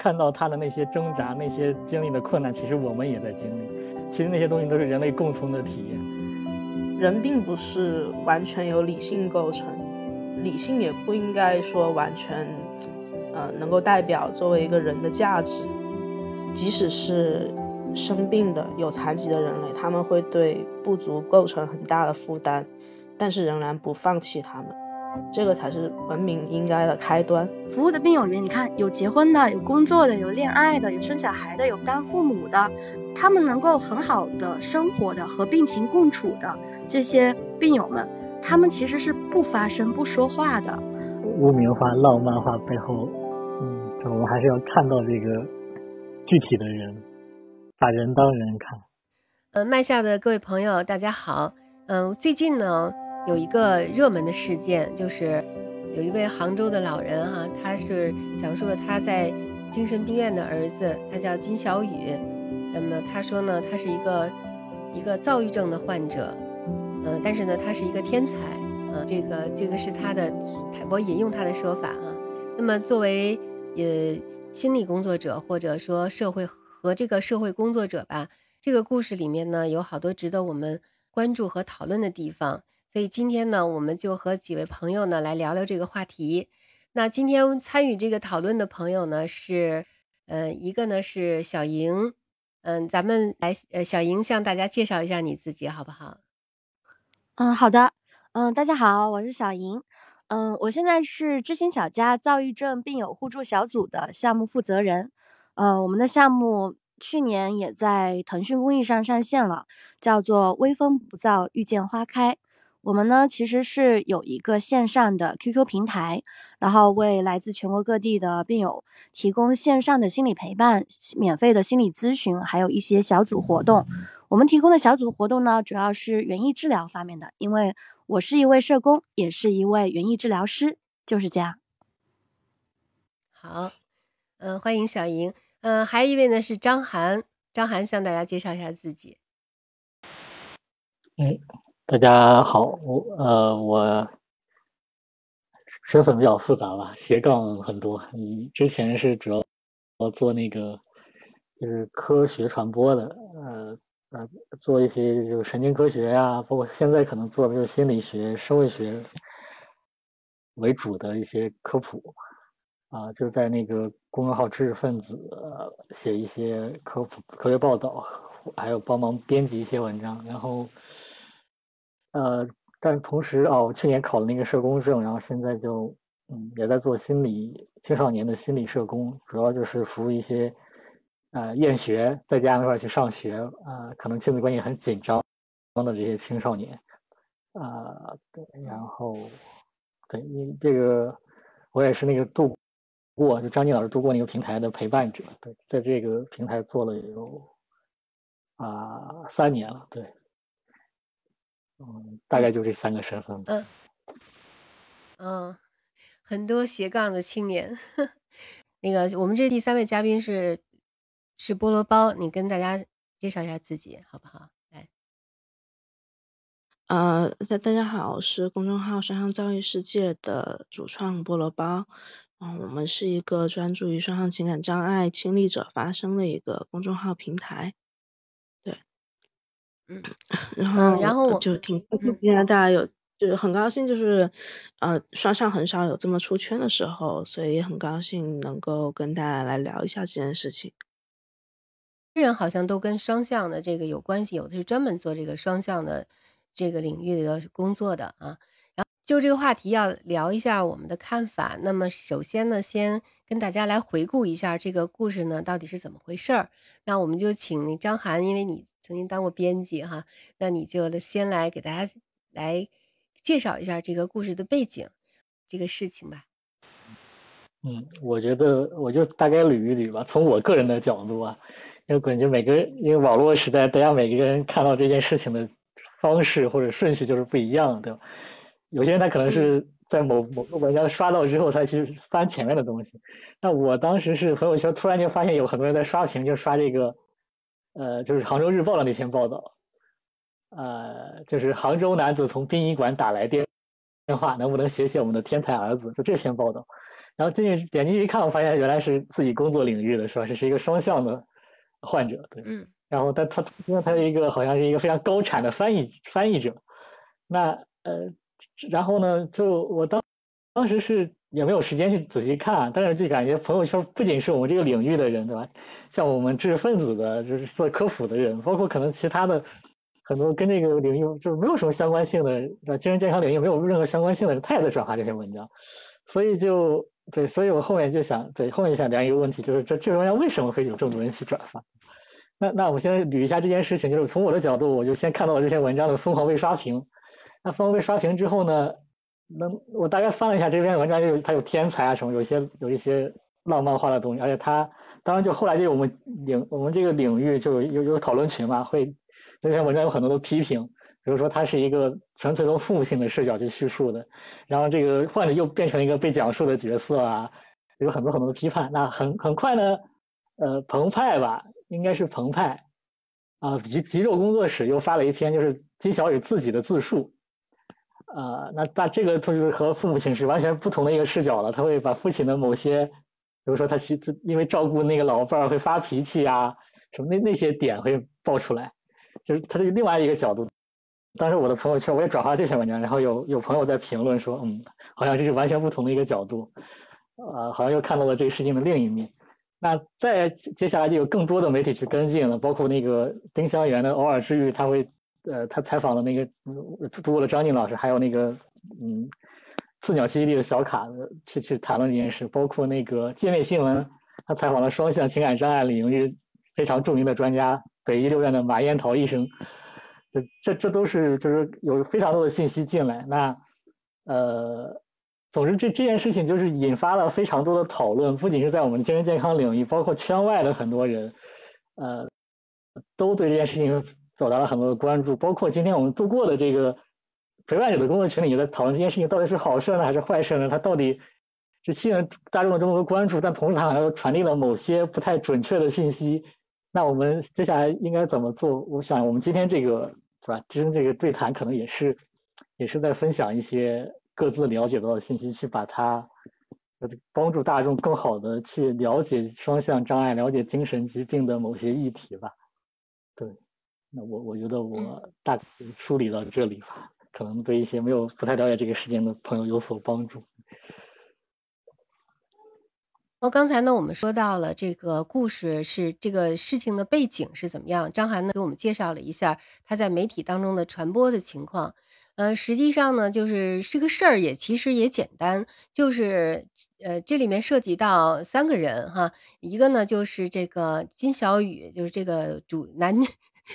看到他的那些挣扎，那些经历的困难，其实我们也在经历。其实那些东西都是人类共同的体验。人并不是完全由理性构成，理性也不应该说完全，呃，能够代表作为一个人的价值。即使是生病的、有残疾的人类，他们会对不足构成很大的负担，但是仍然不放弃他们，这个才是文明应该的开端。服务的病友里面，你看有结婚的、有工作的、有恋爱的、有生小孩的、有当父母的，他们能够很好的生活的、和病情共处的这些病友们，他们其实是不发声、不说话的。污名化、浪漫化背后，嗯，我们还是要看到这个。具体的人，把人当人看。呃，麦下的各位朋友，大家好。嗯，最近呢有一个热门的事件，就是有一位杭州的老人哈，他是讲述了他在精神病院的儿子，他叫金小雨。那么他说呢，他是一个一个躁郁症的患者，嗯，但是呢，他是一个天才。嗯，这个这个是他的，我引用他的说法啊。那么作为呃，心理工作者或者说社会和这个社会工作者吧，这个故事里面呢有好多值得我们关注和讨论的地方，所以今天呢我们就和几位朋友呢来聊聊这个话题。那今天参与这个讨论的朋友呢是，呃，一个呢是小莹，嗯，咱们来，呃，小莹向大家介绍一下你自己好不好？嗯，好的，嗯，大家好，我是小莹。嗯，我现在是知心小家躁郁症病友互助小组的项目负责人。呃，我们的项目去年也在腾讯公益上上线了，叫做“微风不燥，遇见花开”。我们呢其实是有一个线上的 QQ 平台，然后为来自全国各地的病友提供线上的心理陪伴、免费的心理咨询，还有一些小组活动。我们提供的小组活动呢，主要是园艺治疗方面的，因为我是一位社工，也是一位园艺治疗师，就是这样。好，嗯，欢迎小莹，嗯，还有一位呢是张涵，张涵向大家介绍一下自己。嗯，大家好，我呃我身份比较复杂吧，斜杠很多，嗯，之前是主要做那个就是科学传播的，呃。呃，做一些就是神经科学呀，包括现在可能做的就是心理学、社会学为主的一些科普啊，就在那个公众号知识分子写一些科普科学报道，还有帮忙编辑一些文章。然后呃，但同时哦，我去年考了那个社工证，然后现在就嗯也在做心理青少年的心理社工，主要就是服务一些。呃，厌学在家没法去上学，呃，可能亲子关系很紧张的这些青少年，啊，对，然后，对，你这个我也是那个度过，就张静老师度过那个平台的陪伴者，对，在这个平台做了有啊三年了，对，嗯，大概就这三个身份。嗯，嗯，很多斜杠的青年，那个我们这第三位嘉宾是。是菠萝包，你跟大家介绍一下自己好不好？来，呃，大大家好，我是公众号“双向教育世界”的主创菠萝包。嗯，我们是一个专注于双向情感障碍亲历者发声的一个公众号平台。对，嗯，然后然后就挺现在大家有就是很高兴，就是呃双向很少有这么出圈的时候，所以也很高兴能够跟大家来聊一下这件事情。人好像都跟双向的这个有关系，有的是专门做这个双向的这个领域的工作的啊。就这个话题要聊一下我们的看法。那么首先呢，先跟大家来回顾一下这个故事呢到底是怎么回事儿。那我们就请张涵，因为你曾经当过编辑哈，那你就先来给大家来介绍一下这个故事的背景，这个事情吧。嗯，我觉得我就大概捋一捋吧，从我个人的角度啊。因为感觉每个人，因为网络时代，大家每个人看到这件事情的方式或者顺序就是不一样，对吧？有些人他可能是在某某个文章刷到之后，他去翻前面的东西。那我当时是朋友圈突然就发现有很多人在刷屏，就刷这个，呃，就是杭州日报的那篇报道，呃，就是杭州男子从殡仪馆打来电电话，能不能写写我们的天才儿子？就这篇报道。然后进去点进去一看，我发现原来是自己工作领域的，是吧？这是一个双向的患者，对。嗯。然后他他因为他是一个好像是一个非常高产的翻译翻译者，那呃，然后呢，就我当当时是也没有时间去仔细看，但是就感觉朋友圈不仅是我们这个领域的人，对吧？像我们知识分子的，就是做科普的人，包括可能其他的很多跟这个领域就是没有什么相关性的，精神健康领域没有任何相关性的人，他也在转发这篇文章，所以就对，所以我后面就想，对，后面想聊一个问题，就是这这篇文章为什么会有这么多人去转发？那那我们先捋一下这件事情，就是从我的角度，我就先看到了这篇文章的疯狂被刷屏。那疯狂被刷屏之后呢，能我大概翻了一下这篇文章，就有它有天才啊什么，有些有一些浪漫化的东西，而且它当然就后来就我们领我们这个领域就有有讨论群嘛，会这篇文章有很多的批评，比如说它是一个纯粹从父母性的视角去叙述的，然后这个患者又变成一个被讲述的角色啊，有很多很多的批判。那很很快呢，呃，澎湃吧，应该是澎湃啊，极极肉工作室又发了一篇就是金小雨自己的自述。呃，那那这个就是和父母亲是完全不同的一个视角了。他会把父亲的某些，比如说他其实因为照顾那个老伴儿会发脾气啊，什么那那些点会爆出来，就是他的另外一个角度。当时我的朋友圈我也转发这篇文章，然后有有朋友在评论说，嗯，好像这是完全不同的一个角度，呃，好像又看到了这个事情的另一面。那再接下来就有更多的媒体去跟进了，包括那个丁香园的偶尔治愈，他会。呃，他采访了那个读读过了张静老师，还有那个嗯，四鸟基地的小卡去去谈论这件事，包括那个界面新闻，他采访了双向情感障碍领域非常著名的专家，北医六院的马彦桃医生，这这这都是就是有非常多的信息进来，那呃，总之这这件事情就是引发了非常多的讨论，不仅是在我们精神健康领域，包括圈外的很多人，呃，都对这件事情。表达了很多的关注，包括今天我们度过的这个陪伴者的工作群里也在讨论这件事情到底是好事呢还是坏事呢？它到底是吸引大众的这么多关注，但同时它好像又传递了某些不太准确的信息。那我们接下来应该怎么做？我想我们今天这个是吧？今天这个对谈可能也是也是在分享一些各自了解到的信息，去把它帮助大众更好的去了解双向障碍、了解精神疾病的某些议题吧。对。那我我觉得我大概梳理到这里吧，可能对一些没有不太了解这个事件的朋友有所帮助。哦，刚才呢我们说到了这个故事是这个事情的背景是怎么样，张涵呢给我们介绍了一下他在媒体当中的传播的情况。呃，实际上呢就是这个事儿也其实也简单，就是呃这里面涉及到三个人哈，一个呢就是这个金小雨，就是这个主男。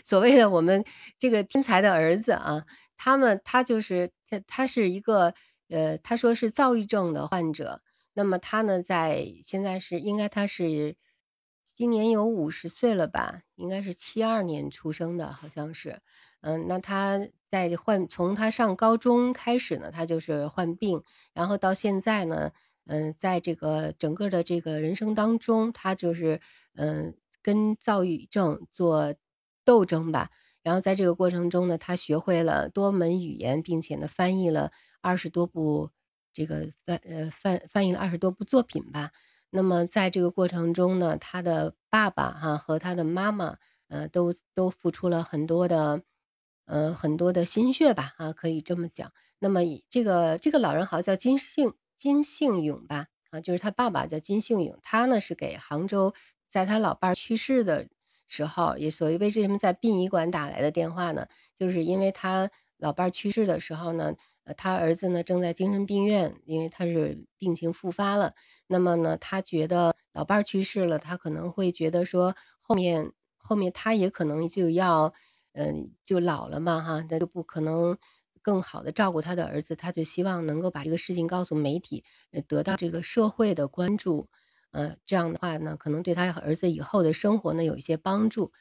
所谓的我们这个天才的儿子啊，他们他就是他他是一个呃，他说是躁郁症的患者。那么他呢，在现在是应该他是今年有五十岁了吧？应该是七二年出生的，好像是。嗯，那他在患从他上高中开始呢，他就是患病，然后到现在呢，嗯，在这个整个的这个人生当中，他就是嗯跟躁郁症做。斗争吧，然后在这个过程中呢，他学会了多门语言，并且呢翻译了二十多部这个翻呃翻翻译了二十多部作品吧。那么在这个过程中呢，他的爸爸哈和他的妈妈呃都都付出了很多的呃很多的心血吧啊可以这么讲。那么这个这个老人好像叫金幸金幸勇吧啊，就是他爸爸叫金幸勇，他呢是给杭州在他老伴儿去世的。时候也所谓为什么在殡仪馆打来的电话呢？就是因为他老伴去世的时候呢，呃，他儿子呢正在精神病院，因为他是病情复发了。那么呢，他觉得老伴去世了，他可能会觉得说后面后面他也可能就要嗯就老了嘛哈，那就不可能更好的照顾他的儿子，他就希望能够把这个事情告诉媒体，得到这个社会的关注。呃，这样的话呢，可能对他儿子以后的生活呢有一些帮助，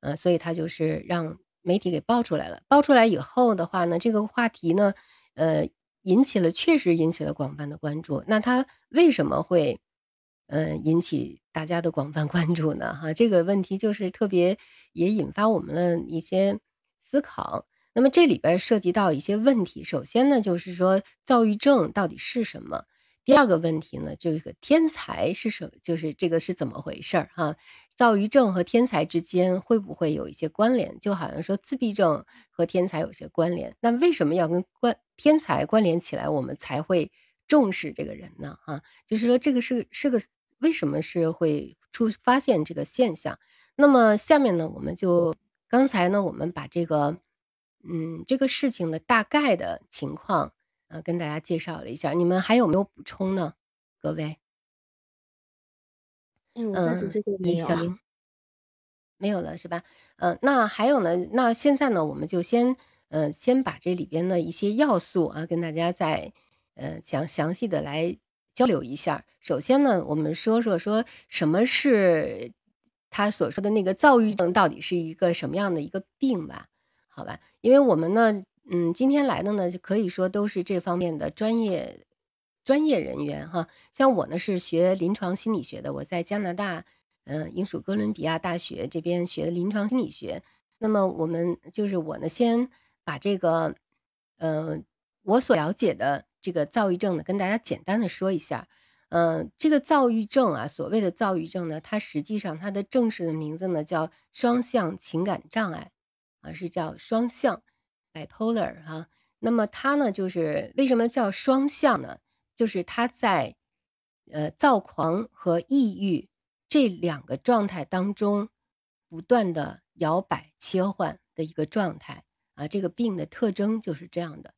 呃，所以他就是让媒体给爆出来了。爆出来以后的话呢，这个话题呢，呃，引起了确实引起了广泛的关注。那他为什么会，呃，引起大家的广泛关注呢？哈，这个问题就是特别也引发我们的一些思考。那么这里边涉及到一些问题，首先呢，就是说躁郁症到底是什么？第二个问题呢，这个天才是什，就是这个是怎么回事儿哈？躁郁症和天才之间会不会有一些关联？就好像说自闭症和天才有些关联，那为什么要跟关天才关联起来，我们才会重视这个人呢？哈，就是说这个是是个为什么是会出发现这个现象？那么下面呢，我们就刚才呢，我们把这个嗯这个事情的大概的情况。啊，跟大家介绍了一下，你们还有没有补充呢？各位？嗯，暂时这个没有。小林没有了是吧？嗯，那还有呢？那现在呢，我们就先呃先把这里边的一些要素啊，跟大家再呃详详细的来交流一下。首先呢，我们说说说什么是他所说的那个躁郁症到底是一个什么样的一个病吧？好吧，因为我们呢。嗯，今天来的呢，可以说都是这方面的专业专业人员哈。像我呢是学临床心理学的，我在加拿大，嗯，英属哥伦比亚大学这边学的临床心理学。那么我们就是我呢，先把这个，嗯，我所了解的这个躁郁症呢，跟大家简单的说一下。嗯，这个躁郁症啊，所谓的躁郁症呢，它实际上它的正式的名字呢叫双向情感障碍啊，是叫双向。Bipolar 哈，那么它呢，就是为什么叫双向呢？就是它在呃躁狂和抑郁这两个状态当中不断的摇摆切换的一个状态啊，这个病的特征就是这样的，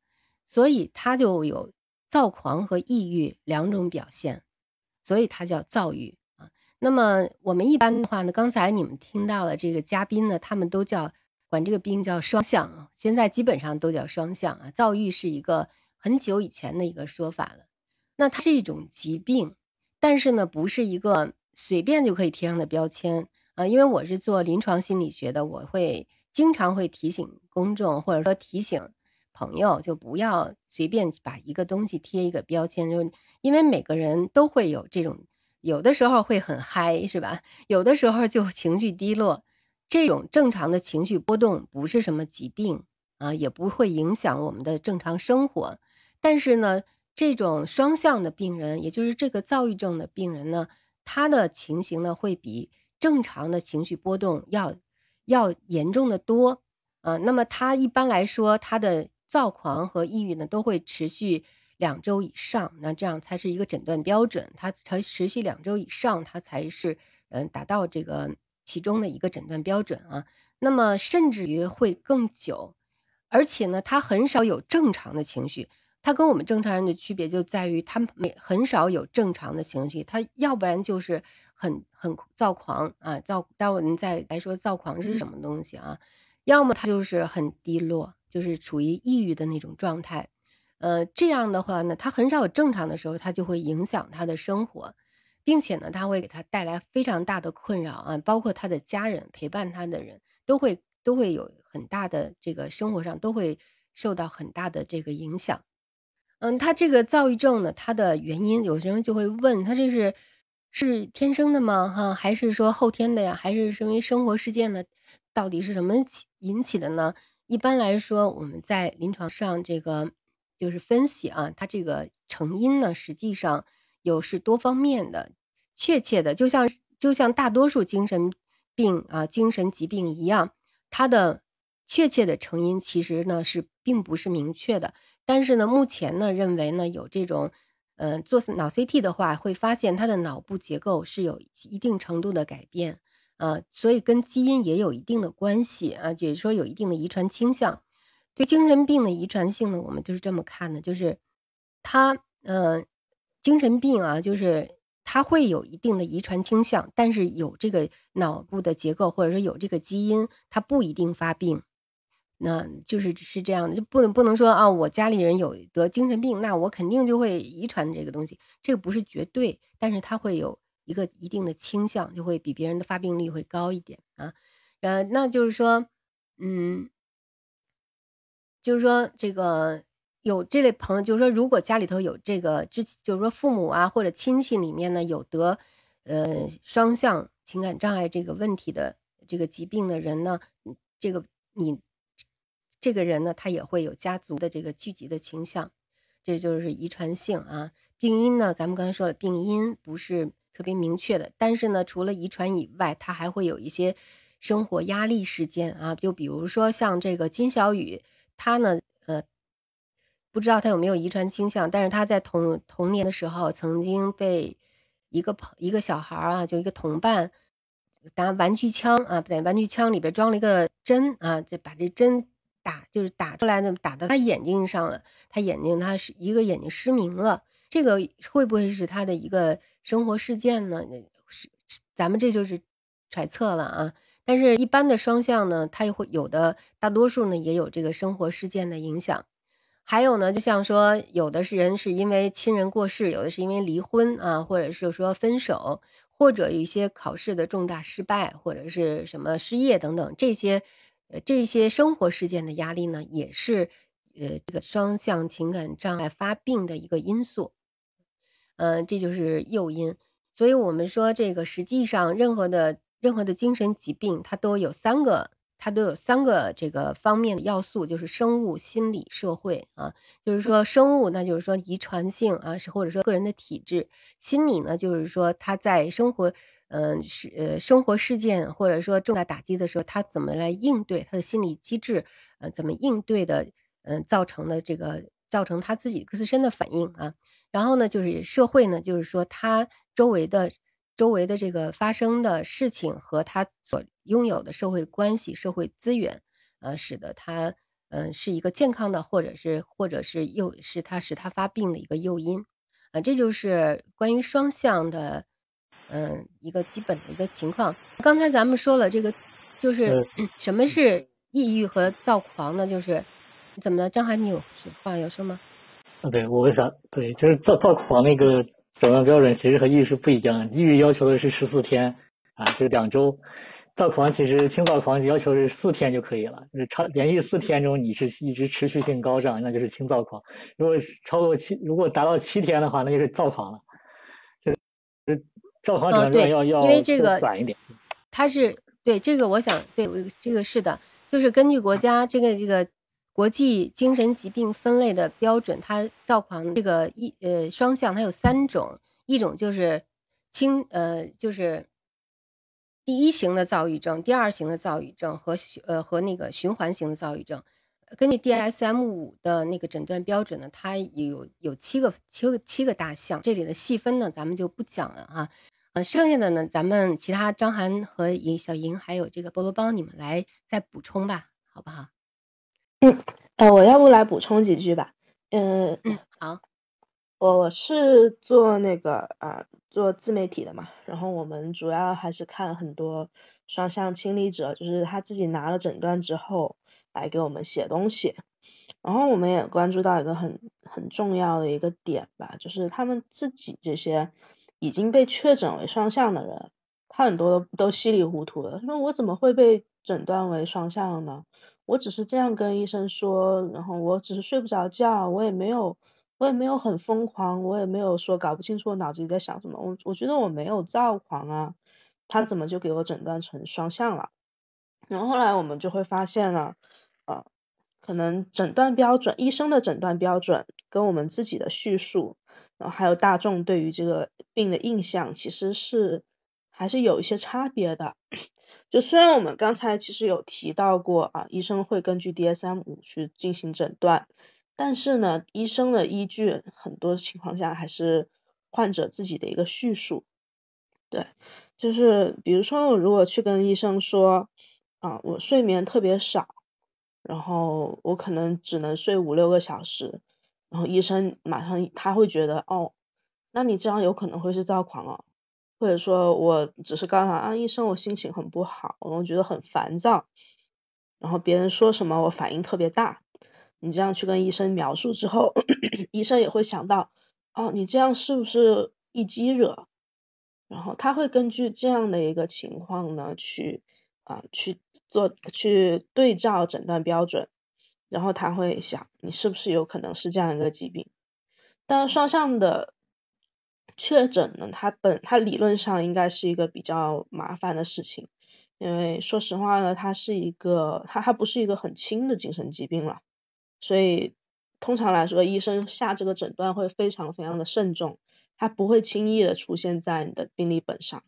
所以它就有躁狂和抑郁两种表现，所以它叫躁郁啊。那么我们一般的话呢，刚才你们听到了这个嘉宾呢，他们都叫。管这个病叫双向，现在基本上都叫双向啊。躁郁是一个很久以前的一个说法了。那它是一种疾病，但是呢，不是一个随便就可以贴上的标签啊。因为我是做临床心理学的，我会经常会提醒公众或者说提醒朋友，就不要随便把一个东西贴一个标签，就因为每个人都会有这种，有的时候会很嗨，是吧？有的时候就情绪低落。这种正常的情绪波动不是什么疾病啊，也不会影响我们的正常生活。但是呢，这种双向的病人，也就是这个躁郁症的病人呢，他的情形呢会比正常的情绪波动要要严重的多啊。那么他一般来说，他的躁狂和抑郁呢都会持续两周以上，那这样才是一个诊断标准。他才持续两周以上，他才是嗯达到这个。其中的一个诊断标准啊，那么甚至于会更久，而且呢，他很少有正常的情绪。他跟我们正常人的区别就在于，他没很少有正常的情绪，他要不然就是很很躁狂啊，躁。待会儿我们再来说躁狂是什么东西啊，要么他就是很低落，就是处于抑郁的那种状态。呃，这样的话呢，他很少有正常的时候，他就会影响他的生活。并且呢，他会给他带来非常大的困扰啊，包括他的家人陪伴他的人都会都会有很大的这个生活上都会受到很大的这个影响。嗯，他这个躁郁症呢，它的原因有些人就会问他这是是天生的吗？哈，还是说后天的呀？还是因为生活事件呢？到底是什么引起的呢？一般来说，我们在临床上这个就是分析啊，它这个成因呢，实际上。有是多方面的，确切的，就像就像大多数精神病啊、精神疾病一样，它的确切的成因其实呢是并不是明确的。但是呢，目前呢认为呢有这种，呃，做脑 CT 的话会发现他的脑部结构是有一定程度的改变啊，所以跟基因也有一定的关系啊，也就是说有一定的遗传倾向。对精神病的遗传性呢，我们就是这么看的，就是它，嗯。精神病啊，就是它会有一定的遗传倾向，但是有这个脑部的结构或者说有这个基因，它不一定发病。那就是是这样的，就不能不能说啊，我家里人有得精神病，那我肯定就会遗传这个东西，这个不是绝对，但是它会有一个一定的倾向，就会比别人的发病率会高一点啊。呃，那就是说，嗯，就是说这个。有这类朋友，就是说，如果家里头有这个，之就是说父母啊或者亲戚里面呢有得呃双向情感障碍这个问题的这个疾病的人呢，这个你这个人呢他也会有家族的这个聚集的倾向。这就是遗传性啊。病因呢，咱们刚才说了，病因不是特别明确的，但是呢，除了遗传以外，它还会有一些生活压力事件啊，就比如说像这个金小雨，他呢，呃，不知道他有没有遗传倾向，但是他在童童年的时候曾经被一个朋一个小孩啊，就一个同伴拿玩具枪啊，在玩具枪里边装了一个针啊，就把这针打就是打出来呢，打到他眼睛上了，他眼睛他是一个眼睛失明了。这个会不会是他的一个生活事件呢？是，咱们这就是揣测了啊。但是，一般的双向呢，它也会有的，大多数呢也有这个生活事件的影响。还有呢，就像说，有的是人是因为亲人过世，有的是因为离婚啊，或者是说分手，或者一些考试的重大失败，或者是什么失业等等，这些呃这些生活事件的压力呢，也是呃这个双向情感障碍发病的一个因素。嗯，这就是诱因，所以我们说这个实际上任何的任何的精神疾病，它都有三个，它都有三个这个方面的要素，就是生物、心理、社会啊。就是说生物，那就是说遗传性啊，是或者说个人的体质；心理呢，就是说他在生活，嗯，是呃生活事件或者说重大打击的时候，他怎么来应对，他的心理机制，呃，怎么应对的，嗯，造成的这个造成他自己自身的反应啊。然后呢，就是社会呢，就是说他周围的周围的这个发生的事情和他所拥有的社会关系、社会资源，呃，使得他嗯是一个健康的，或者是或者是诱是他使他发病的一个诱因啊，这就是关于双向的嗯一个基本的一个情况。刚才咱们说了这个就是 什么是抑郁和躁狂呢？就是怎么了？张涵，你有话要说吗？啊对，我为啥？对，就是躁躁狂那个诊断标准其实和抑郁是不一样，抑郁要求的是十四天啊，就两周，躁狂其实轻躁狂要求是四天就可以了，就是超连续四天中你是一直持续性高涨，那就是轻躁狂。如果超过七，如果达到七天的话，那就是躁狂了。就是躁狂诊断要要短一点。它是对这个，我想对这个是的，就是根据国家这个这个。国际精神疾病分类的标准，它躁狂这个一呃双向它有三种，一种就是轻呃就是第一型的躁郁症，第二型的躁郁症和呃和那个循环型的躁郁症。根据 DSM 五的那个诊断标准呢，它有有七个七个七个大项，这里的细分呢咱们就不讲了啊，呃剩下的呢咱们其他张涵和尹小莹还有这个菠萝帮你们来再补充吧，好不好？嗯，呃，我要不来补充几句吧。嗯，好，我我是做那个啊，做自媒体的嘛，然后我们主要还是看很多双向亲历者，就是他自己拿了诊断之后来给我们写东西。然后我们也关注到一个很很重要的一个点吧，就是他们自己这些已经被确诊为双向的人，他很多都稀里糊涂的，说我怎么会被诊断为双向呢？我只是这样跟医生说，然后我只是睡不着觉，我也没有，我也没有很疯狂，我也没有说搞不清楚我脑子里在想什么，我我觉得我没有躁狂啊，他怎么就给我诊断成双向了？然后后来我们就会发现了，呃，可能诊断标准，医生的诊断标准跟我们自己的叙述，然后还有大众对于这个病的印象，其实是还是有一些差别的。就虽然我们刚才其实有提到过啊，医生会根据 DSM 五去进行诊断，但是呢，医生的依据很多情况下还是患者自己的一个叙述。对，就是比如说我如果去跟医生说啊，我睡眠特别少，然后我可能只能睡五六个小时，然后医生马上他会觉得哦，那你这样有可能会是躁狂哦。或者说我只是告诉他啊，医生，我心情很不好，我觉得很烦躁，然后别人说什么我反应特别大。你这样去跟医生描述之后，医生也会想到，哦，你这样是不是易激惹？然后他会根据这样的一个情况呢，去啊去做去对照诊断标准，然后他会想你是不是有可能是这样一个疾病。但双向的。确诊呢，它本它理论上应该是一个比较麻烦的事情，因为说实话呢，它是一个它它不是一个很轻的精神疾病了，所以通常来说，医生下这个诊断会非常非常的慎重，它不会轻易的出现在你的病历本上，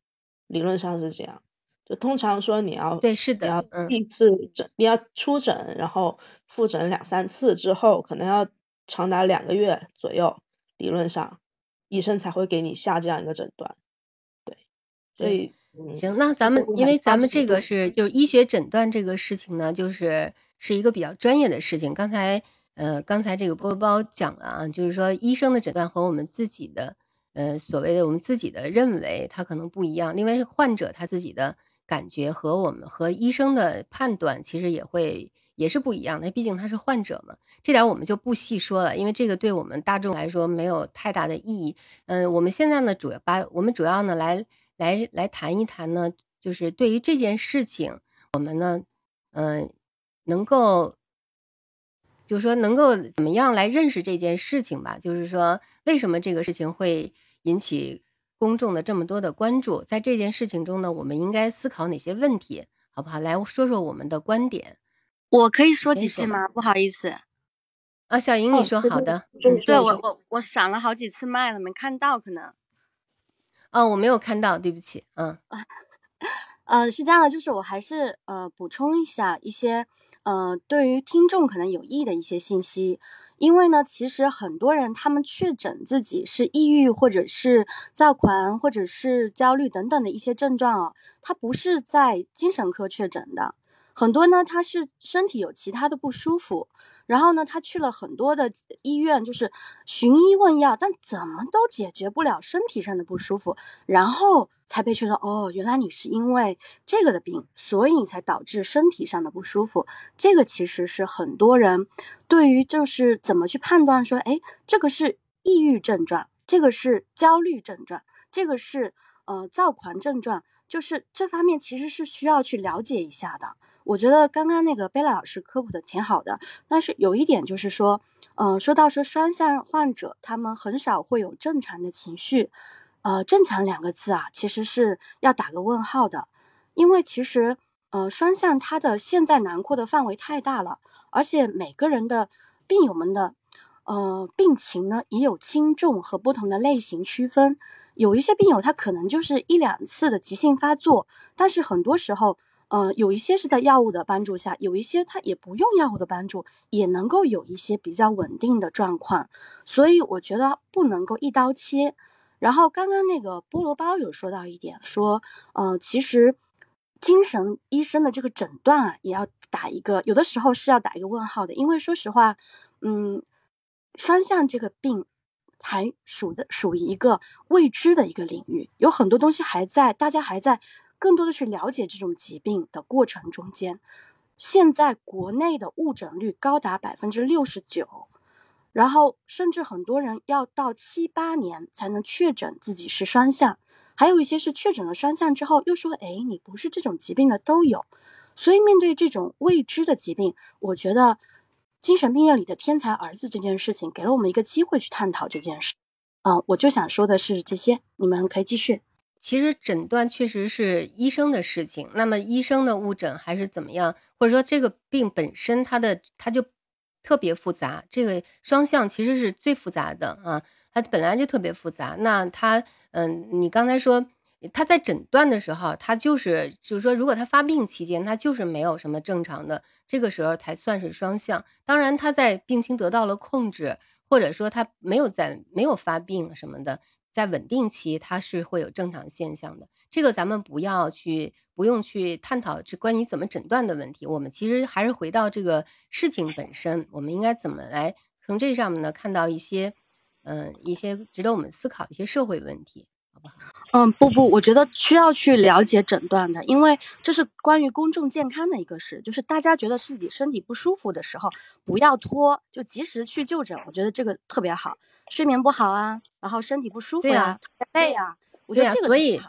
理论上是这样。就通常说你要对是的，你要第一次诊，你要出诊，然后复诊两三次之后，可能要长达两个月左右，理论上医生才会给你下这样一个诊断。对，所以行，那咱们因为咱们这个是就是医学诊断这个事情呢，就是是一个比较专业的事情。刚才呃刚才这个波波包讲了啊，就是说医生的诊断和我们自己的呃所谓的我们自己的认为，它可能不一样。另外患者他自己的。感觉和我们和医生的判断其实也会也是不一样的，毕竟他是患者嘛，这点我们就不细说了，因为这个对我们大众来说没有太大的意义。嗯，我们现在呢主要把我们主要呢来来来谈一谈呢，就是对于这件事情，我们呢嗯能够就是说能够怎么样来认识这件事情吧，就是说为什么这个事情会引起。公众的这么多的关注，在这件事情中呢，我们应该思考哪些问题，好不好？来说说我们的观点。我可以说几句吗？不好意思。啊，小莹，你说好的。对我，我我闪了好几次麦了，没看到可能。哦，我没有看到，对不起。嗯。呃，是这样的，就是我还是呃补充一下一些。呃，对于听众可能有益的一些信息，因为呢，其实很多人他们确诊自己是抑郁，或者是躁狂，或者是焦虑等等的一些症状啊，他不是在精神科确诊的。很多呢，他是身体有其他的不舒服，然后呢，他去了很多的医院，就是寻医问药，但怎么都解决不了身体上的不舒服，然后才被确认哦，原来你是因为这个的病，所以你才导致身体上的不舒服。这个其实是很多人对于就是怎么去判断说，哎，这个是抑郁症状，这个是焦虑症状，这个是呃躁狂症状，就是这方面其实是需要去了解一下的。我觉得刚刚那个贝拉老师科普的挺好的，但是有一点就是说，嗯，说到说双向患者，他们很少会有正常的情绪，呃，正常两个字啊，其实是要打个问号的，因为其实，呃，双向它的现在囊括的范围太大了，而且每个人的病友们的，呃，病情呢也有轻重和不同的类型区分，有一些病友他可能就是一两次的急性发作，但是很多时候。呃，有一些是在药物的帮助下，有一些它也不用药物的帮助，也能够有一些比较稳定的状况，所以我觉得不能够一刀切。然后刚刚那个菠萝包有说到一点，说，呃，其实精神医生的这个诊断啊，也要打一个，有的时候是要打一个问号的，因为说实话，嗯，双向这个病还属的属于一个未知的一个领域，有很多东西还在，大家还在。更多的去了解这种疾病的过程中间，现在国内的误诊率高达百分之六十九，然后甚至很多人要到七八年才能确诊自己是双向，还有一些是确诊了双向之后又说，哎，你不是这种疾病的都有。所以面对这种未知的疾病，我觉得精神病院里的天才儿子这件事情给了我们一个机会去探讨这件事。嗯，我就想说的是这些，你们可以继续。其实诊断确实是医生的事情，那么医生的误诊还是怎么样，或者说这个病本身它的它就特别复杂，这个双向其实是最复杂的啊，它本来就特别复杂。那它嗯，你刚才说他在诊断的时候，他就是就是说，如果他发病期间他就是没有什么正常的，这个时候才算是双向。当然他在病情得到了控制，或者说他没有在没有发病什么的。在稳定期，它是会有正常现象的。这个咱们不要去，不用去探讨这关于怎么诊断的问题。我们其实还是回到这个事情本身，我们应该怎么来从这上面呢看到一些，嗯，一些值得我们思考一些社会问题，好不好？嗯，不不，我觉得需要去了解诊断的，因为这是关于公众健康的一个事，就是大家觉得自己身体不舒服的时候，不要拖，就及时去就诊。我觉得这个特别好。睡眠不好啊，然后身体不舒服呀，累呀，我觉得这个所以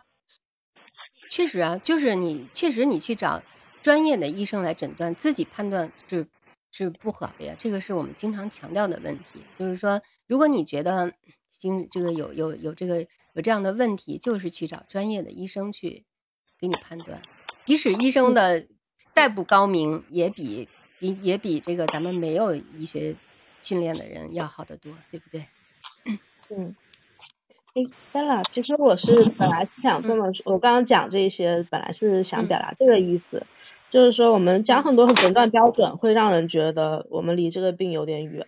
确实啊，就是你确实你去找专业的医生来诊断，自己判断是是不好的呀。这个是我们经常强调的问题，就是说，如果你觉得经这个有有有这个有这样的问题，就是去找专业的医生去给你判断，即使医生的再不高明，也比比也比这个咱们没有医学。训练的人要好得多，对不对？嗯。哎，Bella，其实我是本来是想这么说，我刚刚讲这些，本来是想表达这个意思，就是说我们讲很多诊断标准，会让人觉得我们离这个病有点远。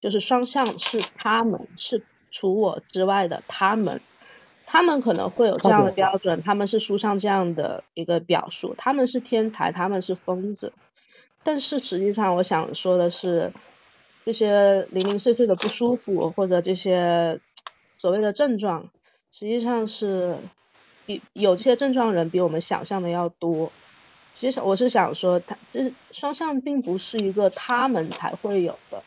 就是双向是他们，是除我之外的他们，他们可能会有这样的标准，他们是书上这样的一个表述，他们是天才，他们是疯子。但是实际上，我想说的是，这些零零碎碎的不舒服或者这些。所谓的症状，实际上是比有这些症状人比我们想象的要多。其实我是想说，他这双向并不是一个他们才会有的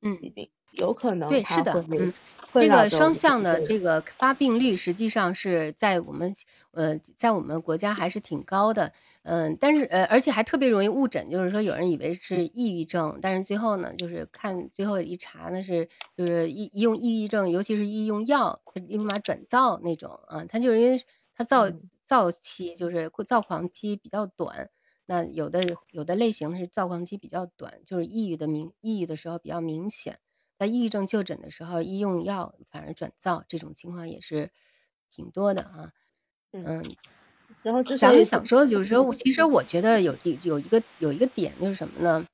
疾病，有可能对是的，嗯。这个双向的这个发病率实际上是在我们呃在我们国家还是挺高的，嗯，但是呃而且还特别容易误诊，就是说有人以为是抑郁症，但是最后呢就是看最后一查呢是就是一用抑郁症，尤其是医用药立马转造那种啊，它就是因为它躁躁期就是躁狂期比较短，那有的有的类型是躁狂期比较短，就是抑郁的明抑郁的时候比较明显。在抑郁症就诊的时候，医用药反而转造，这种情况也是挺多的啊。嗯，然后咱们想说的就是说，其实我觉得有有一个有一个点就是什么呢？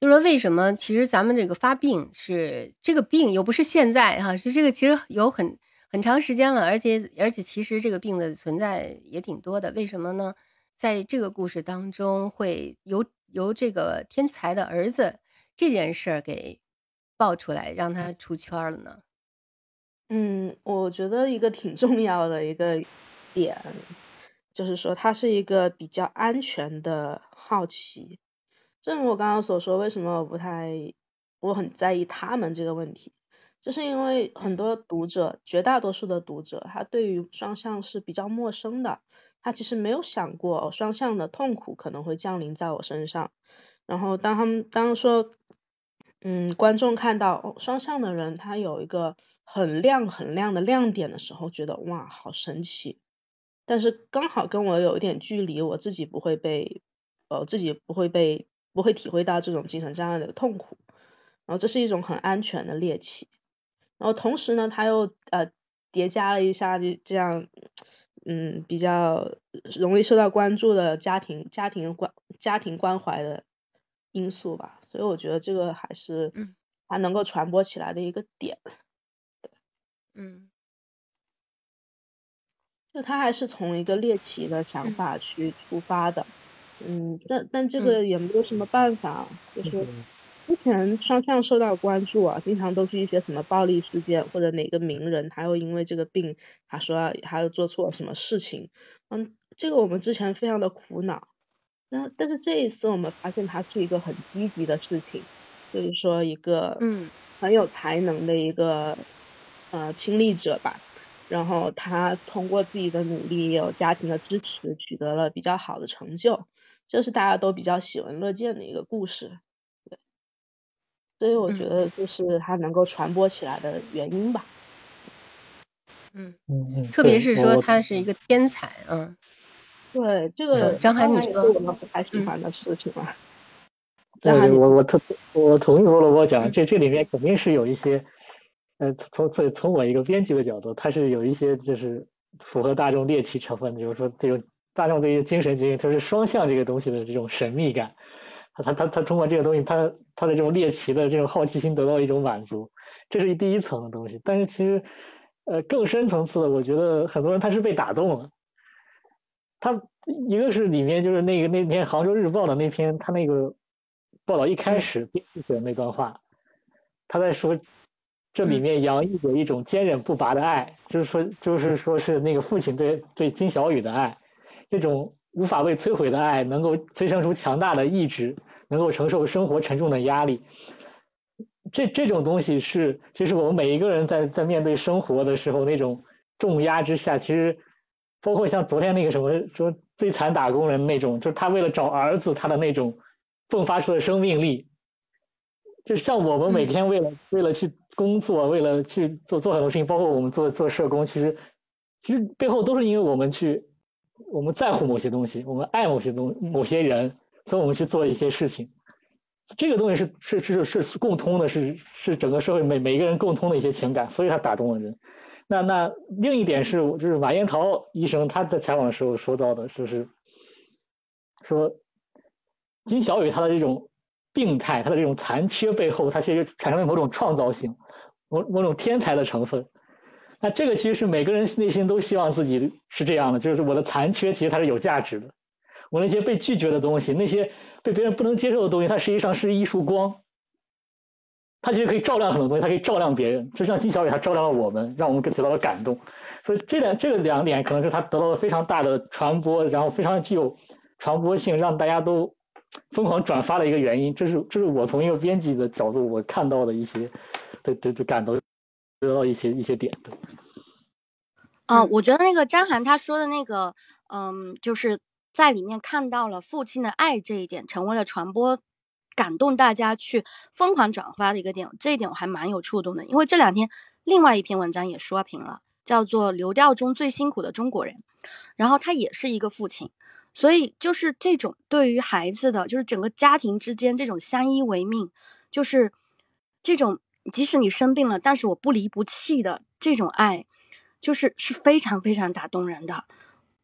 就是说为什么其实咱们这个发病是这个病又不是现在哈，是这个其实有很很长时间了，而且而且其实这个病的存在也挺多的。为什么呢？在这个故事当中，会由由这个天才的儿子这件事儿给。爆出来让他出圈了呢？嗯，我觉得一个挺 重要的一个点，就是说他是一个比较安全的好奇。正如我刚刚所说，为什么我不太我很在意他们这个问题，就是因为很多读者，绝大多数的读者，他对于双向是比较陌生的，他其实没有想过双向的痛苦可能会降临在我身上。然后当他们当说。嗯，观众看到双向的人，他有一个很亮很亮的亮点的时候，觉得哇，好神奇。但是刚好跟我有一点距离，我自己不会被，呃，自己不会被，不会体会到这种精神障碍的痛苦。然后这是一种很安全的猎奇。然后同时呢，他又呃叠加了一下这这样，嗯，比较容易受到关注的家庭家庭关家庭关怀的因素吧。所以我觉得这个还是，它能够传播起来的一个点，嗯，就他还是从一个猎奇的想法去出发的，嗯，但但这个也没有什么办法，就是之前双向受到关注啊，经常都是一些什么暴力事件或者哪个名人，他又因为这个病，他说他又做错了什么事情，嗯，这个我们之前非常的苦恼。那但是这一次我们发现他是一个很积极的事情，就是说一个嗯。很有才能的一个呃亲历者吧，然后他通过自己的努力，也有家庭的支持，取得了比较好的成就，这是大家都比较喜闻乐见的一个故事，对，所以我觉得就是他能够传播起来的原因吧，嗯嗯嗯，特别是说他是一个天才，嗯。对这个张涵，你说我们不太喜欢的事情 嘛？对，我我特我同意罗罗波讲，这这里面肯定是有一些，呃，从从从我一个编辑的角度，它是有一些就是符合大众猎奇成分，比如说这种大众对于精神疾病，它是双向这个东西的这种神秘感，他他他通过这个东西，他他的这种猎奇的这种好奇心得到一种满足，这是第一层的东西。但是其实呃更深层次的，我觉得很多人他是被打动了。他一个是里面就是那个那篇《杭州日报》的那篇，他那个报道一开始编辑写的那段话，他在说这里面洋溢着一种坚韧不拔的爱，就是说就是说是那个父亲对对金小雨的爱，这种无法被摧毁的爱，能够催生出强大的意志，能够承受生活沉重的压力。这这种东西是，其实我们每一个人在在面对生活的时候那种重压之下，其实。包括像昨天那个什么说最惨打工人那种，就是他为了找儿子，他的那种迸发出的生命力，就像我们每天为了为了去工作，为了去做做很多事情，包括我们做做社工，其实其实背后都是因为我们去我们在乎某些东西，我们爱某些东某些人，所以我们去做一些事情。这个东西是是是是共通的，是是整个社会每每一个人共通的一些情感，所以他打动了人。那那另一点是，就是马彦陶医生他在采访的时候说到的，就是说金小雨他的这种病态，他的这种残缺背后，他其实产生了某种创造性，某某种天才的成分。那这个其实是每个人内心都希望自己是这样的，就是我的残缺其实它是有价值的。我那些被拒绝的东西，那些被别人不能接受的东西，它实际上是一束光。它其实可以照亮很多东西，它可以照亮别人，就像金小雨，他照亮了我们，让我们得到了感动。所以这两这个两点可能是他得到了非常大的传播，然后非常具有传播性，让大家都疯狂转发的一个原因。这是这是我从一个编辑的角度我看到的一些对对对感到，得到一些一些点。对。嗯，我觉得那个张涵他说的那个，嗯，就是在里面看到了父亲的爱这一点，成为了传播。感动大家去疯狂转发的一个点，这一点我还蛮有触动的。因为这两天另外一篇文章也刷屏了，叫做《流调中最辛苦的中国人》，然后他也是一个父亲，所以就是这种对于孩子的，就是整个家庭之间这种相依为命，就是这种即使你生病了，但是我不离不弃的这种爱，就是是非常非常打动人的。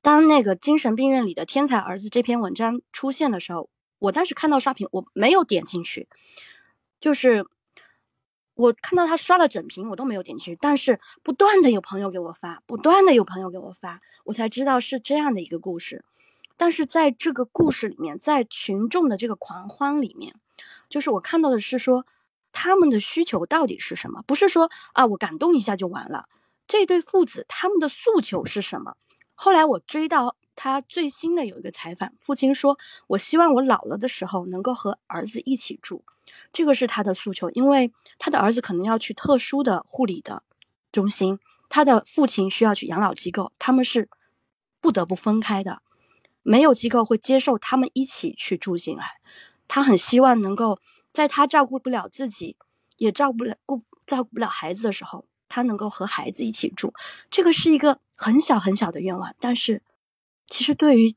当那个精神病院里的天才儿子这篇文章出现的时候。我当时看到刷屏，我没有点进去，就是我看到他刷了整屏，我都没有点进去。但是不断的有朋友给我发，不断的有朋友给我发，我才知道是这样的一个故事。但是在这个故事里面，在群众的这个狂欢里面，就是我看到的是说他们的需求到底是什么？不是说啊我感动一下就完了。这对父子他们的诉求是什么？后来我追到。他最新的有一个采访，父亲说：“我希望我老了的时候能够和儿子一起住，这个是他的诉求。因为他的儿子可能要去特殊的护理的中心，他的父亲需要去养老机构，他们是不得不分开的，没有机构会接受他们一起去住进来。他很希望能够在他照顾不了自己，也照顾不了顾照顾不了孩子的时候，他能够和孩子一起住。这个是一个很小很小的愿望，但是。”其实对于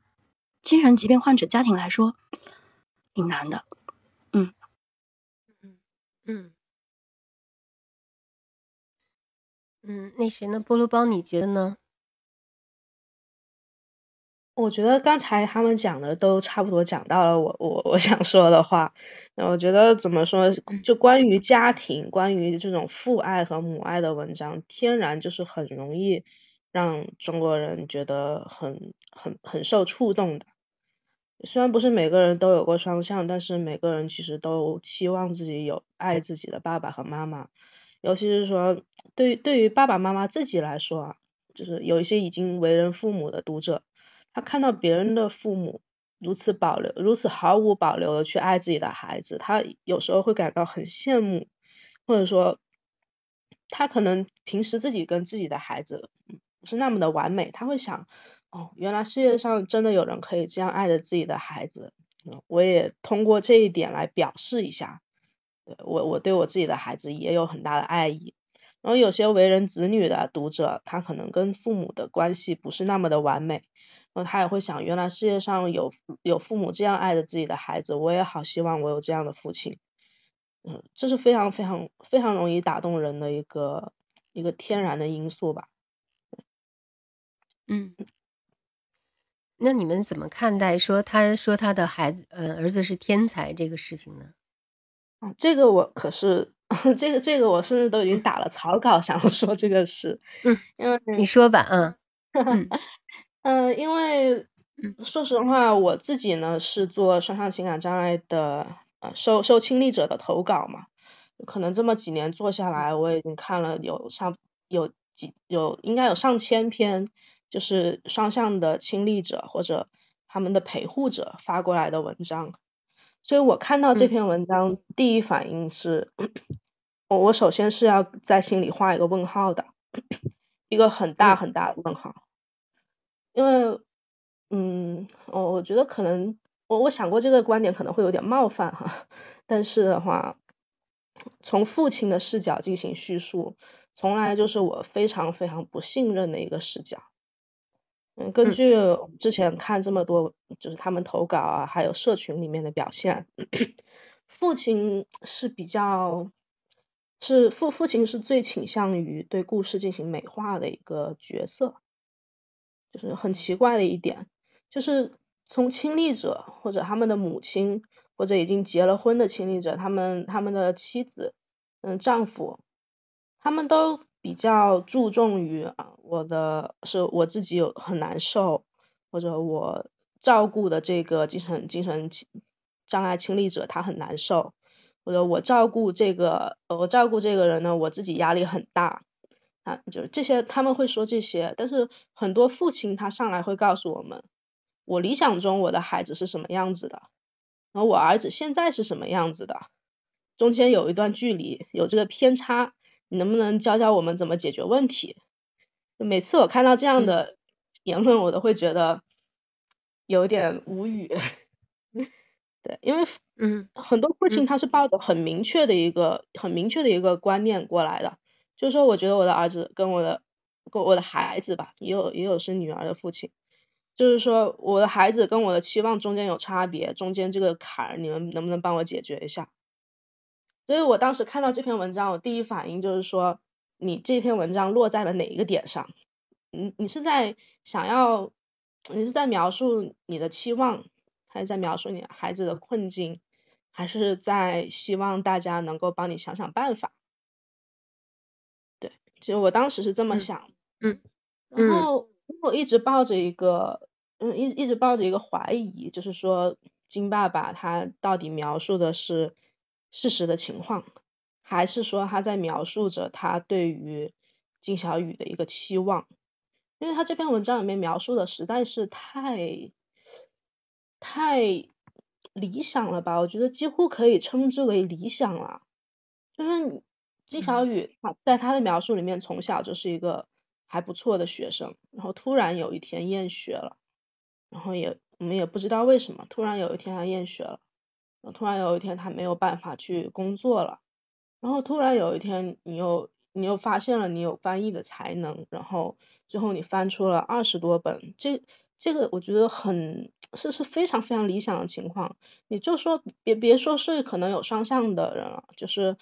精神疾病患者家庭来说，挺难的。嗯嗯嗯嗯，那谁呢？菠萝包，你觉得呢？我觉得刚才他们讲的都差不多讲到了我我我想说的话。那我觉得怎么说，就关于家庭，关于这种父爱和母爱的文章，天然就是很容易。让中国人觉得很很很受触动的，虽然不是每个人都有过双向，但是每个人其实都期望自己有爱自己的爸爸和妈妈，尤其是说对于对于爸爸妈妈自己来说啊，就是有一些已经为人父母的读者，他看到别人的父母如此保留、如此毫无保留的去爱自己的孩子，他有时候会感到很羡慕，或者说他可能平时自己跟自己的孩子。不是那么的完美，他会想，哦，原来世界上真的有人可以这样爱着自己的孩子，嗯，我也通过这一点来表示一下，我我对我自己的孩子也有很大的爱意。然后有些为人子女的读者，他可能跟父母的关系不是那么的完美，然后他也会想，原来世界上有有父母这样爱着自己的孩子，我也好希望我有这样的父亲，嗯，这是非常非常非常容易打动人的一个一个天然的因素吧。嗯，那你们怎么看待说他说他的孩子呃儿子是天才这个事情呢？啊，这个我可是 这个这个我甚至都已经打了草稿，想要说这个事。嗯，因为你说吧，嗯 嗯，因为说实话，我自己呢是做双向情感障碍的呃受受亲历者的投稿嘛，可能这么几年做下来，我已经看了有上有几有应该有上千篇。就是双向的亲历者或者他们的陪护者发过来的文章，所以我看到这篇文章，第一反应是，我我首先是要在心里画一个问号的，一个很大很大的问号，因为，嗯，我我觉得可能我我想过这个观点可能会有点冒犯哈，但是的话，从父亲的视角进行叙述，从来就是我非常非常不信任的一个视角。嗯，根据之前看这么多，就是他们投稿啊，还有社群里面的表现，父亲是比较是父父亲是最倾向于对故事进行美化的一个角色，就是很奇怪的一点，就是从亲历者或者他们的母亲或者已经结了婚的亲历者，他们他们的妻子嗯丈夫，他们都比较注重于啊我的是我自己有很难受，或者我照顾的这个精神精神障碍亲历者他很难受，或者我照顾这个我照顾这个人呢，我自己压力很大啊，就是这些他们会说这些，但是很多父亲他上来会告诉我们，我理想中我的孩子是什么样子的，然后我儿子现在是什么样子的，中间有一段距离，有这个偏差，你能不能教教我们怎么解决问题？每次我看到这样的言论，我都会觉得有点无语。对，因为嗯，很多父亲他是抱着很明确的一个很明确的一个观念过来的，就是说，我觉得我的儿子跟我的跟我的孩子吧，也有也有是女儿的父亲，就是说我的孩子跟我的期望中间有差别，中间这个坎儿你们能不能帮我解决一下？所以我当时看到这篇文章，我第一反应就是说，你这篇文章落在了哪一个点上？你你是在想要，你是在描述你的期望？还是在描述你孩子的困境，还是在希望大家能够帮你想想办法？对，其实我当时是这么想，嗯，然后我一直抱着一个，嗯，一一直抱着一个怀疑，就是说金爸爸他到底描述的是事实的情况，还是说他在描述着他对于金小雨的一个期望？因为他这篇文章里面描述的实在是太。太理想了吧？我觉得几乎可以称之为理想了。就是金小雨啊，在他的描述里面，从小就是一个还不错的学生，然后突然有一天厌学了，然后也我们也不知道为什么，突然有一天他厌学了，突然有一天他没有办法去工作了，然后突然有一天你又你又发现了你有翻译的才能，然后最后你翻出了二十多本这。这个我觉得很是是非常非常理想的情况，你就说别别说是可能有双向的人了，就是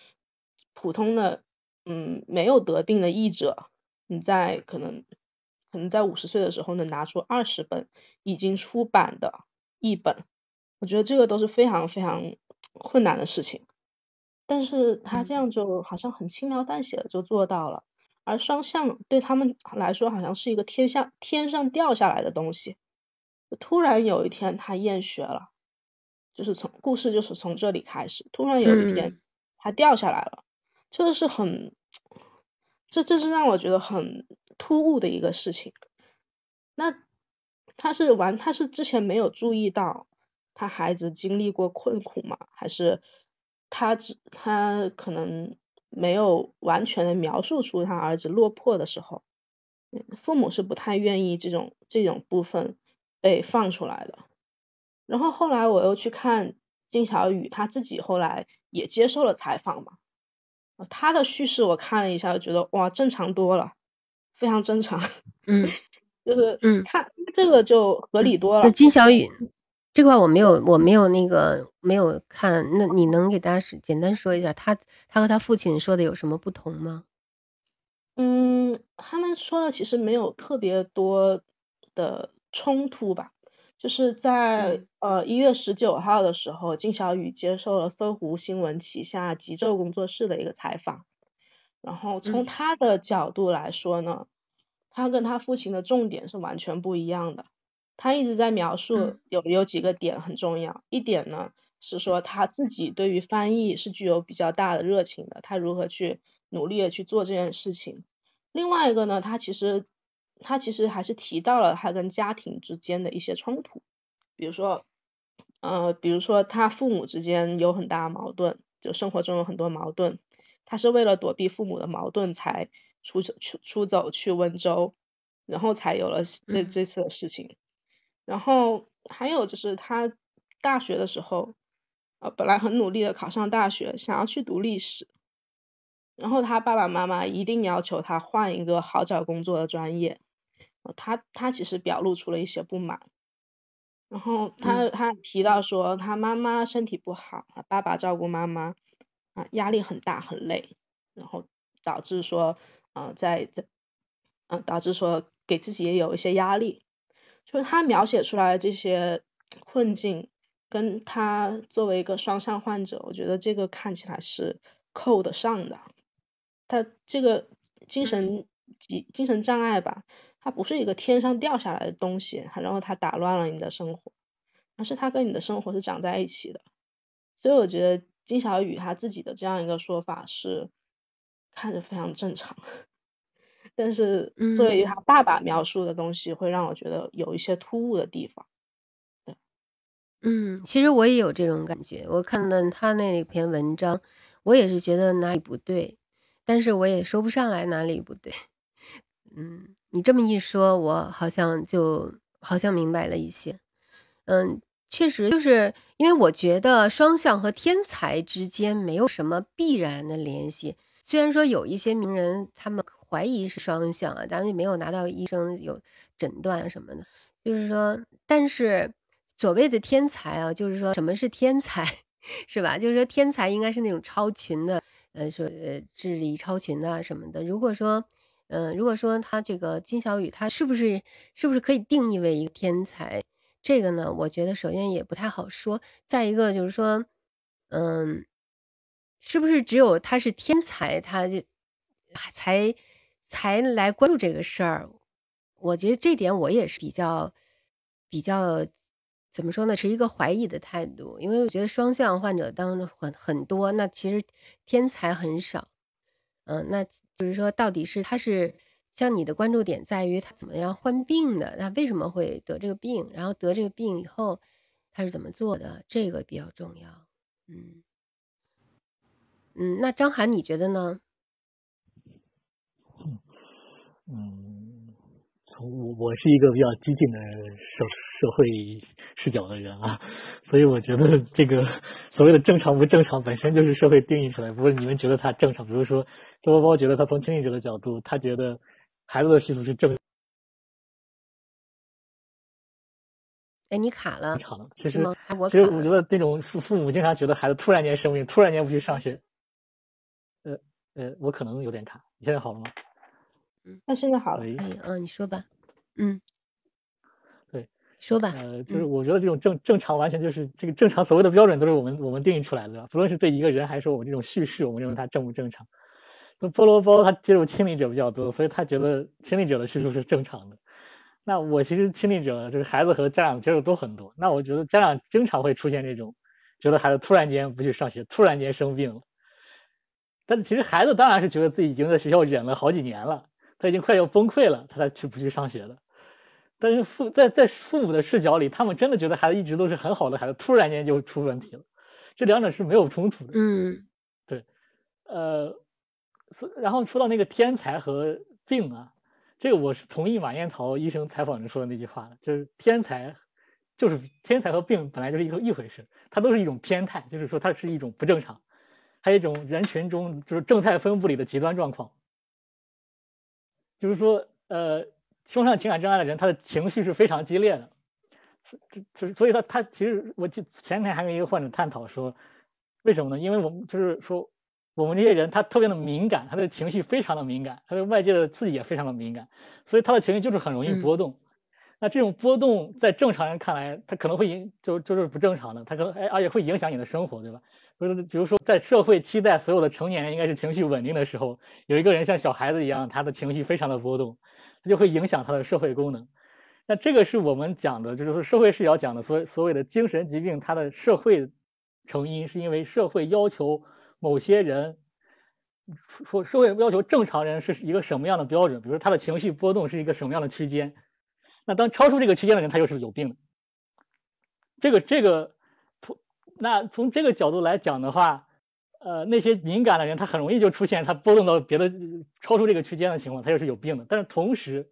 普通的嗯没有得病的译者，你在可能可能在五十岁的时候能拿出二十本已经出版的译本，我觉得这个都是非常非常困难的事情，但是他这样就好像很轻描淡写的就做到了。而双向对他们来说好像是一个天上天上掉下来的东西，突然有一天他厌学了，就是从故事就是从这里开始，突然有一天他掉下来了，这个是很，这这是让我觉得很突兀的一个事情。那他是完他是之前没有注意到他孩子经历过困苦吗？还是他只他可能？没有完全的描述出他儿子落魄的时候，父母是不太愿意这种这种部分被放出来的。然后后来我又去看金小雨他自己后来也接受了采访嘛，他的叙事我看了一下，觉得哇正常多了，非常正常。嗯，就是嗯，看这个就合理多了。那金小雨。这块我没有，我没有那个没有看，那你能给大家简单说一下，他他和他父亲说的有什么不同吗？嗯，他们说的其实没有特别多的冲突吧，就是在呃一月十九号的时候，金小雨接受了搜狐新闻旗下极昼工作室的一个采访，然后从他的角度来说呢，他跟他父亲的重点是完全不一样的。他一直在描述有有几个点很重要，一点呢是说他自己对于翻译是具有比较大的热情的，他如何去努力的去做这件事情。另外一个呢，他其实他其实还是提到了他跟家庭之间的一些冲突，比如说呃比如说他父母之间有很大矛盾，就生活中有很多矛盾，他是为了躲避父母的矛盾才出出出走去温州，然后才有了这这次的事情。然后还有就是他大学的时候，呃，本来很努力的考上大学，想要去读历史，然后他爸爸妈妈一定要求他换一个好找工作的专业，他他其实表露出了一些不满，然后他他提到说，他妈妈身体不好，爸爸照顾妈妈，啊，压力很大很累，然后导致说，啊，在在，嗯，导致说给自己也有一些压力，就是他描写出来的这些困境，跟他作为一个双向患者，我觉得这个看起来是扣得上的，他这个精神疾精神障碍吧。它不是一个天上掉下来的东西，然后它打乱了你的生活，而是它跟你的生活是长在一起的。所以我觉得金小雨他自己的这样一个说法是看着非常正常，但是作为他爸爸描述的东西，会让我觉得有一些突兀的地方。对，嗯，其实我也有这种感觉。我看到他那篇文章，我也是觉得哪里不对，但是我也说不上来哪里不对。嗯。你这么一说，我好像就好像明白了一些。嗯，确实就是因为我觉得双向和天才之间没有什么必然的联系。虽然说有一些名人他们怀疑是双向啊，咱们也没有拿到医生有诊断什么的。就是说，但是所谓的天才啊，就是说什么是天才，是吧？就是说天才应该是那种超群的，呃，说呃智力超群的什么的。如果说嗯，如果说他这个金小雨，他是不是是不是可以定义为一个天才？这个呢，我觉得首先也不太好说。再一个就是说，嗯，是不是只有他是天才，他就才才来关注这个事儿？我觉得这点我也是比较比较怎么说呢，是一个怀疑的态度。因为我觉得双向患者当中很很多，那其实天才很少。嗯，那。就是说，到底是他是像你的关注点在于他怎么样患病的，他为什么会得这个病，然后得这个病以后他是怎么做的，这个比较重要。嗯嗯，那张涵你觉得呢？嗯，从我我是一个比较激进的社社会视角的人啊。所以我觉得这个所谓的正常不正常，本身就是社会定义出来，不是你们觉得它正常。比如说，周包包觉得他从亲历者的角度，他觉得孩子的叙述是正。哎，你卡了。卡了。其实，其实我觉得那种父父母经常觉得孩子突然间生病，突然间不去上学。呃呃，我可能有点卡。你现在好了吗？嗯，那现在好了。哎，嗯，你说吧。嗯。对说吧，呃，就是我觉得这种正正常完全就是这个正常所谓的标准都是我们我们定义出来的，不论是对一个人还是说我们这种叙事，我们认为它正不正常。那菠萝包他接触亲历者比较多，所以他觉得亲历者的叙述是正常的。那我其实亲历者就是孩子和家长接触都很多，那我觉得家长经常会出现这种觉得孩子突然间不去上学，突然间生病了。但是其实孩子当然是觉得自己已经在学校忍了好几年了，他已经快要崩溃了，他才去不去上学的。但是父在在父母的视角里，他们真的觉得孩子一直都是很好的孩子，突然间就出问题了，这两者是没有冲突的。嗯，对，呃，然后说到那个天才和病啊，这个我是同意马彦桃医生采访中说的那句话的，就是天才就是天才和病本来就是一个一回事，它都是一种偏态，就是说它是一种不正常，还有一种人群中就是正态分布里的极端状况，就是说呃。双向情感障碍的人，他的情绪是非常激烈的，就就是所以他他其实我就前天还跟一个患者探讨说，为什么呢？因为我们就是说我们这些人他特别的敏感，他的情绪非常的敏感，他对外界的刺激也非常的敏感，所以他的情绪就是很容易波动。那这种波动在正常人看来，他可能会影就就是不正常的，他可能哎而且会影响你的生活，对吧？不是比如说在社会期待所有的成年人应该是情绪稳定的时候，有一个人像小孩子一样，他的情绪非常的波动。他就会影响他的社会功能，那这个是我们讲的，就是说社会视角讲的所所谓的精神疾病，它的社会成因是因为社会要求某些人，说社会要求正常人是一个什么样的标准，比如他的情绪波动是一个什么样的区间，那当超出这个区间的人，他就是有病的。这个这个，那从这个角度来讲的话。呃，那些敏感的人，他很容易就出现他波动到别的超出这个区间的情况，他就是有病的。但是同时，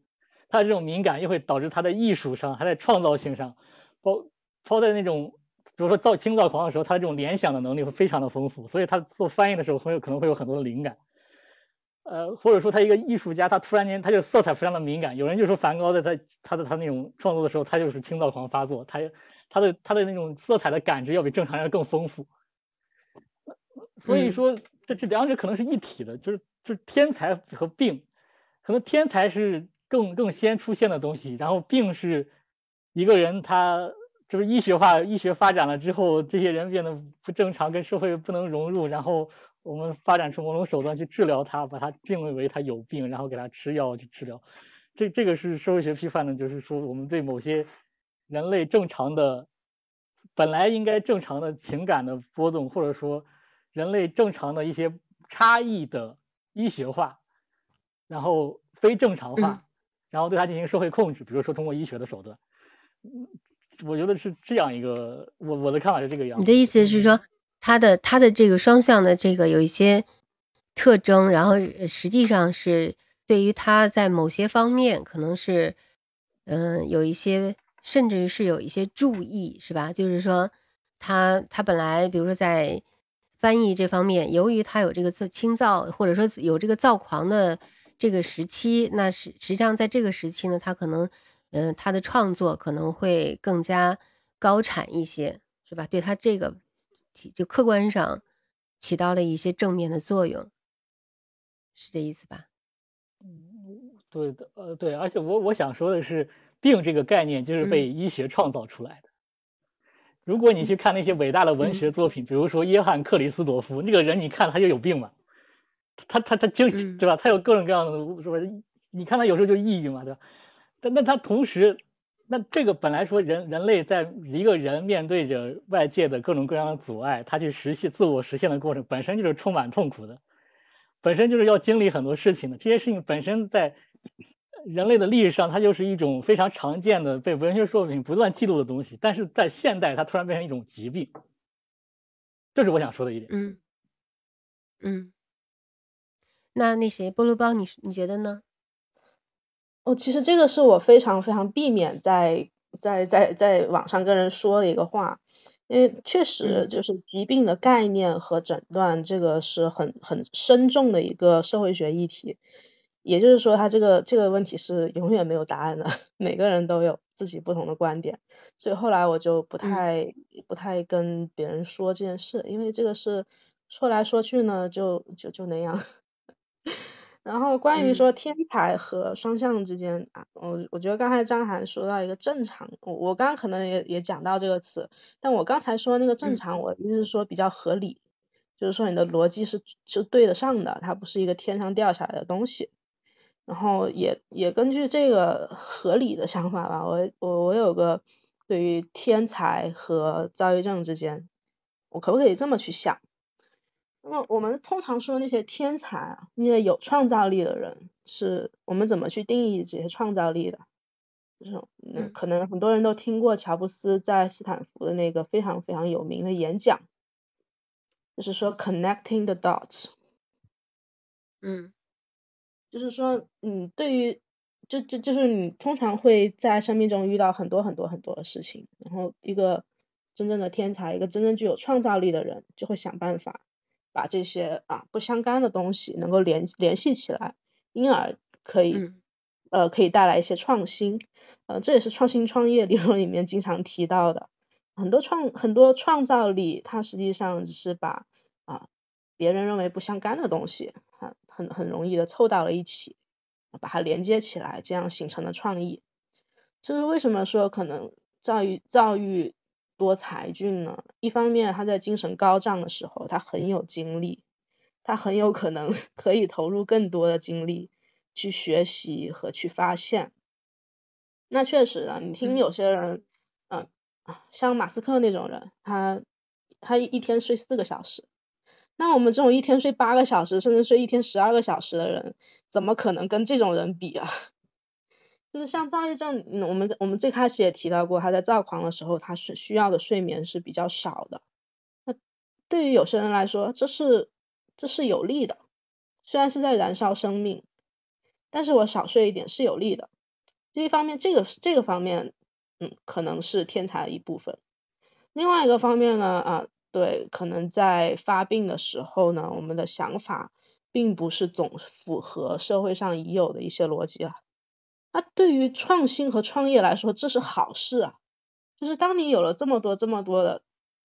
他的这种敏感又会导致他在艺术上，还在创造性上，包包在那种，比如说造轻躁狂的时候，他的这种联想的能力会非常的丰富，所以他做翻译的时候会有可能会有很多的灵感。呃，或者说他一个艺术家，他突然间他就色彩非常的敏感。有人就说梵高在他他的他那种创作的时候，他就是清躁狂发作，他他的他的那种色彩的感知要比正常人更丰富。所以说这这两者可能是一体的，就是就是天才和病，可能天才是更更先出现的东西，然后病是一个人他就是医学化医学发展了之后，这些人变得不正常，跟社会不能融入，然后。我们发展出某种手段去治疗它，把它定位为它有病，然后给它吃药去治疗。这这个是社会学批判的，就是说我们对某些人类正常的、本来应该正常的情感的波动，或者说人类正常的一些差异的医学化，然后非正常化，然后对它进行社会控制，比如说通过医学的手段。嗯，我觉得是这样一个，我我的看法是这个样。你的意思是说？它的它的这个双向的这个有一些特征，然后实际上是对于它在某些方面可能是嗯有一些甚至于是有一些注意是吧？就是说他他本来比如说在翻译这方面，由于他有这个自轻躁或者说有这个躁狂的这个时期，那实实际上在这个时期呢，他可能嗯他的创作可能会更加高产一些是吧？对他这个。就客观上起到了一些正面的作用，是这意思吧？嗯，对的，呃，对，而且我我想说的是，病这个概念就是被医学创造出来的。如果你去看那些伟大的文学作品，比如说约翰克里斯朵夫，那个人你看他就有病嘛，他他他就对吧？他有各种各样的，是吧？你看他有时候就抑郁嘛，对吧？但但他同时。那这个本来说人人类在一个人面对着外界的各种各样的阻碍，他去实现自我实现的过程本身就是充满痛苦的，本身就是要经历很多事情的。这些事情本身在人类的历史上，它就是一种非常常见的被文学作品不断记录的东西。但是在现代，它突然变成一种疾病，这是我想说的一点。嗯嗯，那那谁菠萝包，你你觉得呢？哦，其实这个是我非常非常避免在在在在网上跟人说的一个话，因为确实就是疾病的概念和诊断，这个是很很深重的一个社会学议题。也就是说，他这个这个问题是永远没有答案的，每个人都有自己不同的观点。所以后来我就不太不太跟别人说这件事，因为这个是说来说去呢，就就就那样。然后关于说天才和双向之间啊，我我觉得刚才张涵说到一个正常，我我刚刚可能也也讲到这个词，但我刚才说那个正常，我意思是说比较合理，就是说你的逻辑是是对得上的，它不是一个天上掉下来的东西。然后也也根据这个合理的想法吧，我我我有个对于天才和躁郁症之间，我可不可以这么去想？那么我们通常说那些天才啊，那些有创造力的人，是我们怎么去定义这些创造力的？就是嗯，可能很多人都听过乔布斯在斯坦福的那个非常非常有名的演讲，就是说 connecting the dots。嗯，就是说，嗯，对于就就就是你通常会在生命中遇到很多很多很多的事情，然后一个真正的天才，一个真正具有创造力的人，就会想办法。把这些啊不相干的东西能够联联系起来，因而可以呃可以带来一些创新，呃这也是创新创业理论里面经常提到的。很多创很多创造力，它实际上只是把啊别人认为不相干的东西，很很很容易的凑到了一起，把它连接起来，这样形成了创意。就是为什么说可能躁郁躁郁。多才俊呢，一方面他在精神高涨的时候，他很有精力，他很有可能 可以投入更多的精力去学习和去发现。那确实的，你听有些人，嗯啊，像马斯克那种人，他他一天睡四个小时，那我们这种一天睡八个小时，甚至睡一天十二个小时的人，怎么可能跟这种人比啊？就是像躁郁症，我们我们最开始也提到过，他在躁狂的时候，他是需要的睡眠是比较少的。那对于有些人来说，这是这是有利的，虽然是在燃烧生命，但是我少睡一点是有利的。这一方面，这个这个方面，嗯，可能是天才的一部分。另外一个方面呢，啊，对，可能在发病的时候呢，我们的想法并不是总符合社会上已有的一些逻辑啊。那对于创新和创业来说，这是好事啊。就是当你有了这么多这么多的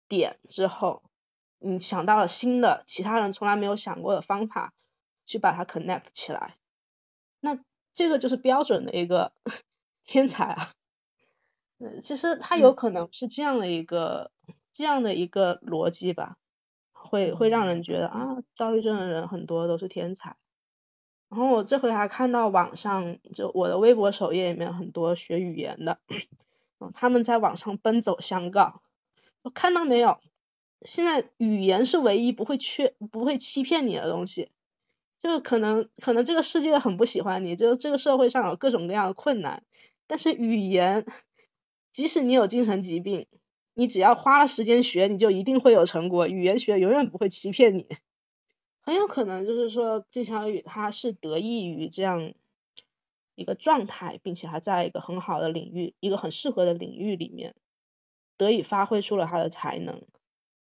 点之后，你想到了新的其他人从来没有想过的方法，去把它 connect 起来，那这个就是标准的一个 天才啊。嗯，其实他有可能是这样的一个这样的一个逻辑吧，会会让人觉得啊，躁郁症的人很多都是天才。然后我这回还看到网上，就我的微博首页里面很多学语言的，嗯，他们在网上奔走相告，我看到没有？现在语言是唯一不会缺、不会欺骗你的东西。就可能可能这个世界很不喜欢你，就这个社会上有各种各样的困难，但是语言。即使你有精神疾病，你只要花了时间学，你就一定会有成果。语言学永远不会欺骗你，很有可能就是说，季小雨他是得益于这样一个状态，并且还在一个很好的领域，一个很适合的领域里面，得以发挥出了他的才能。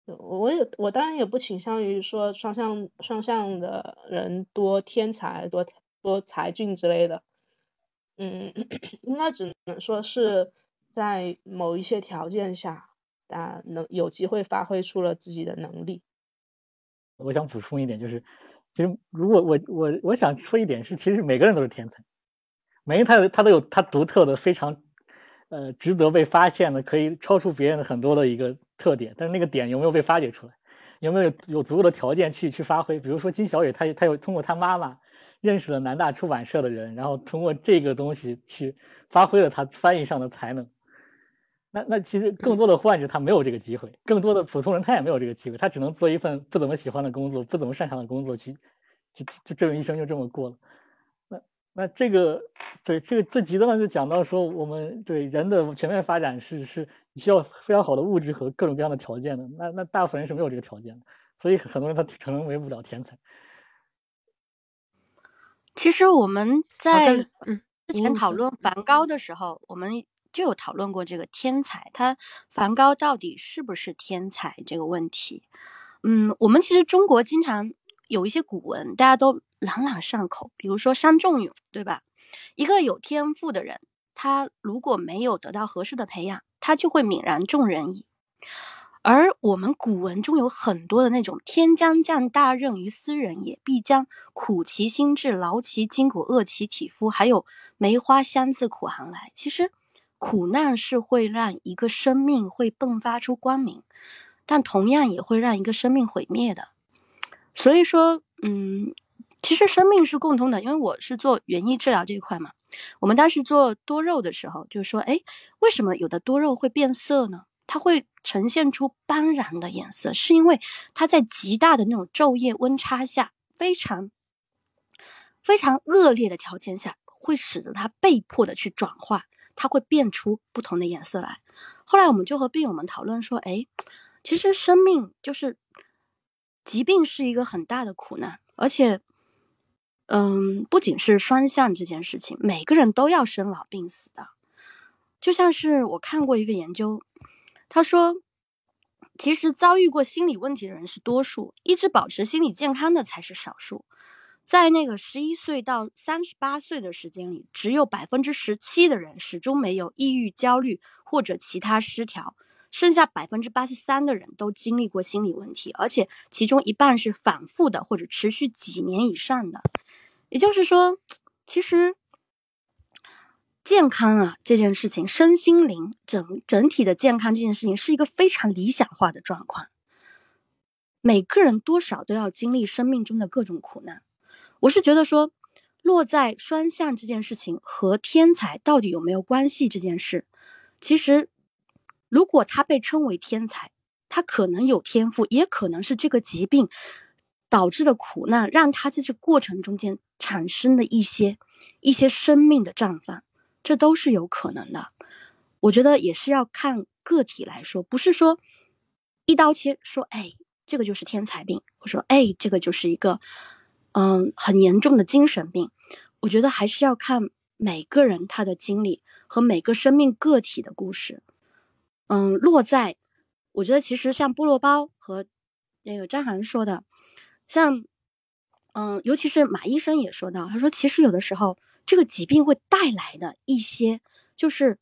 我也我当然也不倾向于说双向双向的人多天才多多才俊之类的，嗯，应该只能说是。在某一些条件下，啊，能有机会发挥出了自己的能力。我想补充一点，就是其实如果我我我想说一点是，其实每个人都是天才，每个人他有他都有他独特的非常呃值得被发现的，可以超出别人的很多的一个特点。但是那个点有没有被发掘出来，有没有有足够的条件去去发挥？比如说金小雨，他他有通过他妈妈。认识了南大出版社的人，然后通过这个东西去发挥了他翻译上的才能。那那其实更多的患者他没有这个机会，更多的普通人他也没有这个机会，他只能做一份不怎么喜欢的工作，不怎么擅长的工作去，就就这种一生就这么过了。那那这个对这个最极端的就讲到说，我们对人的全面发展是是需要非常好的物质和各种各样的条件的。那那大部分人是没有这个条件的，所以很多人他成为不了天才。其实我们在之前讨论梵高的时候，我们。就有讨论过这个天才，他梵高到底是不是天才这个问题。嗯，我们其实中国经常有一些古文，大家都朗朗上口，比如说伤仲永，对吧？一个有天赋的人，他如果没有得到合适的培养，他就会泯然众人矣。而我们古文中有很多的那种“天将降大任于斯人也，必将苦其心志，劳其筋骨，饿其体肤”，还有“梅花香自苦寒来”，其实。苦难是会让一个生命会迸发出光明，但同样也会让一个生命毁灭的。所以说，嗯，其实生命是共通的。因为我是做园艺治疗这一块嘛，我们当时做多肉的时候，就说，哎，为什么有的多肉会变色呢？它会呈现出斑斓的颜色，是因为它在极大的那种昼夜温差下，非常非常恶劣的条件下，会使得它被迫的去转化。它会变出不同的颜色来。后来我们就和病友们讨论说：“哎，其实生命就是疾病是一个很大的苦难，而且，嗯，不仅是双向这件事情，每个人都要生老病死的。就像是我看过一个研究，他说，其实遭遇过心理问题的人是多数，一直保持心理健康的才是少数。”在那个十一岁到三十八岁的时间里，只有百分之十七的人始终没有抑郁、焦虑或者其他失调，剩下百分之八十三的人都经历过心理问题，而且其中一半是反复的或者持续几年以上的。也就是说，其实健康啊这件事情，身心灵整整体的健康这件事情，是一个非常理想化的状况。每个人多少都要经历生命中的各种苦难。我是觉得说，落在双向这件事情和天才到底有没有关系这件事，其实如果他被称为天才，他可能有天赋，也可能是这个疾病导致的苦难，让他在这过程中间产生的一些一些生命的绽放，这都是有可能的。我觉得也是要看个体来说，不是说一刀切说，哎，这个就是天才病，我说，哎，这个就是一个。嗯，很严重的精神病，我觉得还是要看每个人他的经历和每个生命个体的故事。嗯，落在，我觉得其实像菠萝包和那个张涵说的，像嗯，尤其是马医生也说到，他说其实有的时候这个疾病会带来的一些，就是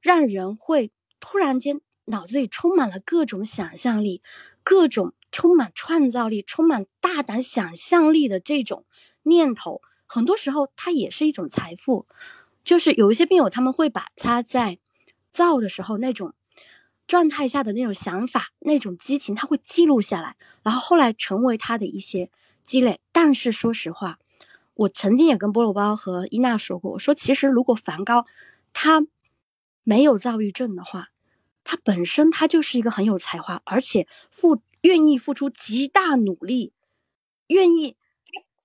让人会突然间脑子里充满了各种想象力，各种充满创造力、充满大胆想象力的这种念头，很多时候它也是一种财富。就是有一些病友他们会把他在造的时候那种状态下的那种想法、那种激情，他会记录下来，然后后来成为他的一些。积累，但是说实话，我曾经也跟菠萝包和伊娜说过，我说其实如果梵高他没有躁郁症的话，他本身他就是一个很有才华，而且付愿意付出极大努力，愿意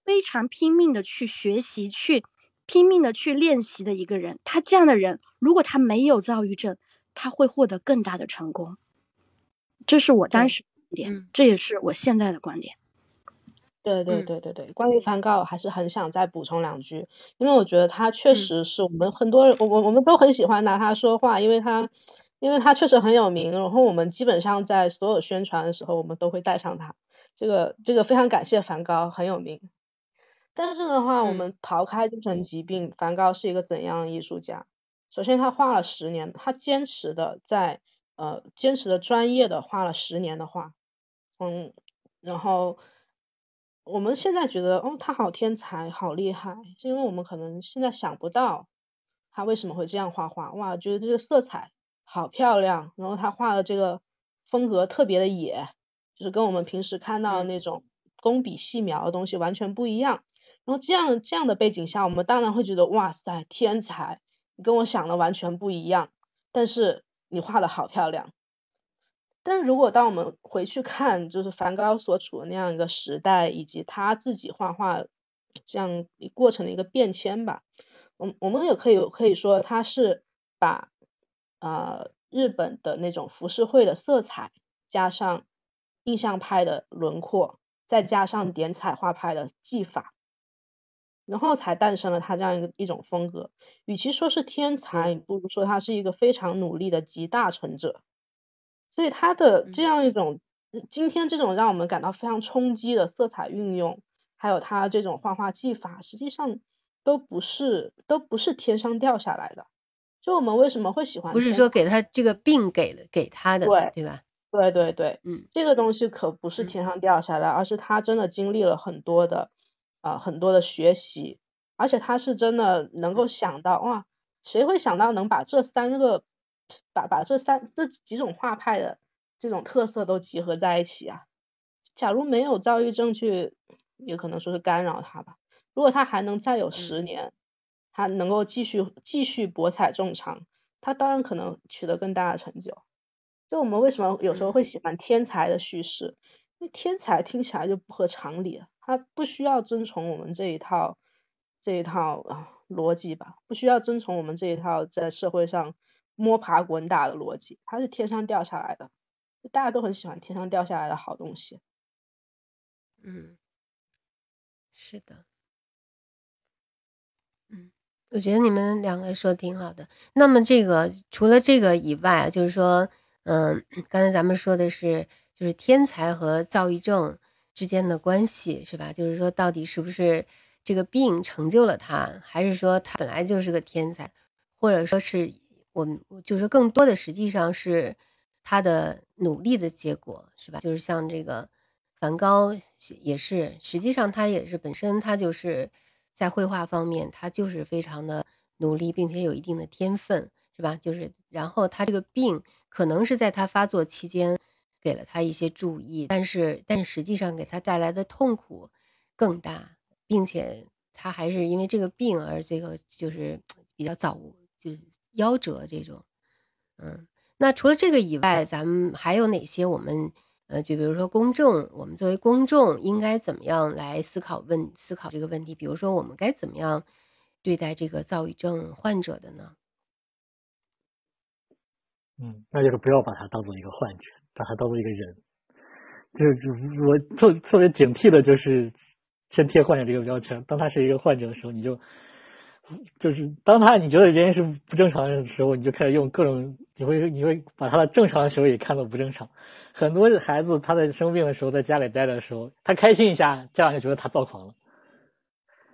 非常拼命的去学习，去拼命的去练习的一个人。他这样的人，如果他没有躁郁症，他会获得更大的成功。这是我当时观点，这也是我现在的观点。对对对对对，关于梵高，我还是很想再补充两句，因为我觉得他确实是我们很多人，我我我们都很喜欢拿他说话，因为他，因为他确实很有名，然后我们基本上在所有宣传的时候，我们都会带上他，这个这个非常感谢梵高，很有名。但是的话，我们刨开精神疾病，梵高是一个怎样的艺术家？首先，他画了十年，他坚持的在呃坚持的专业的画了十年的画，嗯，然后。我们现在觉得，哦，他好天才，好厉害，是因为我们可能现在想不到他为什么会这样画画。哇，觉得这个色彩好漂亮，然后他画的这个风格特别的野，就是跟我们平时看到的那种工笔细描的东西完全不一样。然后这样这样的背景下，我们当然会觉得，哇塞，天才，你跟我想的完全不一样，但是你画的好漂亮。但是如果当我们回去看，就是梵高所处的那样一个时代，以及他自己画画这样过程的一个变迁吧，我我们也可以可以说他是把呃日本的那种浮世绘的色彩，加上印象派的轮廓，再加上点彩画派的技法，然后才诞生了他这样一个一种风格。与其说是天才，不如说他是一个非常努力的集大成者。所以他的这样一种，今天这种让我们感到非常冲击的色彩运用，还有他这种画画技法，实际上都不是都不是天上掉下来的。就我们为什么会喜欢？不是说给他这个病给了给他的，对对吧？对对对，嗯，这个东西可不是天上掉下来，而是他真的经历了很多的啊很多的学习，而且他是真的能够想到哇，谁会想到能把这三个。把把这三这几种画派的这种特色都集合在一起啊！假如没有躁郁症去，也可能说是干扰他吧。如果他还能再有十年，他能够继续继续博采众长，他当然可能取得更大的成就。就我们为什么有时候会喜欢天才的叙事？因为天才听起来就不合常理，他不需要遵从我们这一套这一套啊逻辑吧？不需要遵从我们这一套在社会上。摸爬滚打的逻辑，他是天上掉下来的，大家都很喜欢天上掉下来的好东西。嗯，是的，嗯，我觉得你们两个说的挺好的。那么这个除了这个以外，就是说，嗯，刚才咱们说的是，就是天才和躁郁症之间的关系，是吧？就是说，到底是不是这个病成就了他，还是说他本来就是个天才，或者说是？我们就是更多的实际上是他的努力的结果，是吧？就是像这个梵高也是，实际上他也是本身他就是在绘画方面他就是非常的努力，并且有一定的天分，是吧？就是然后他这个病可能是在他发作期间给了他一些注意，但是但实际上给他带来的痛苦更大，并且他还是因为这个病而这个就是比较早就。夭折这种，嗯，那除了这个以外，咱们还有哪些我们呃，就比如说公众，我们作为公众应该怎么样来思考问思考这个问题？比如说我们该怎么样对待这个躁郁症患者的呢？嗯，那就是不要把他当做一个患者，把他当做一个人。就是我特特别警惕的就是先贴患者这个标签，当他是一个患者的时候，你就。就是当他你觉得人是不正常的时候，你就开始用各种，你会你会把他的正常的行为也看作不正常。很多孩子他在生病的时候，在家里待着的时候，他开心一下，家长就觉得他躁狂了。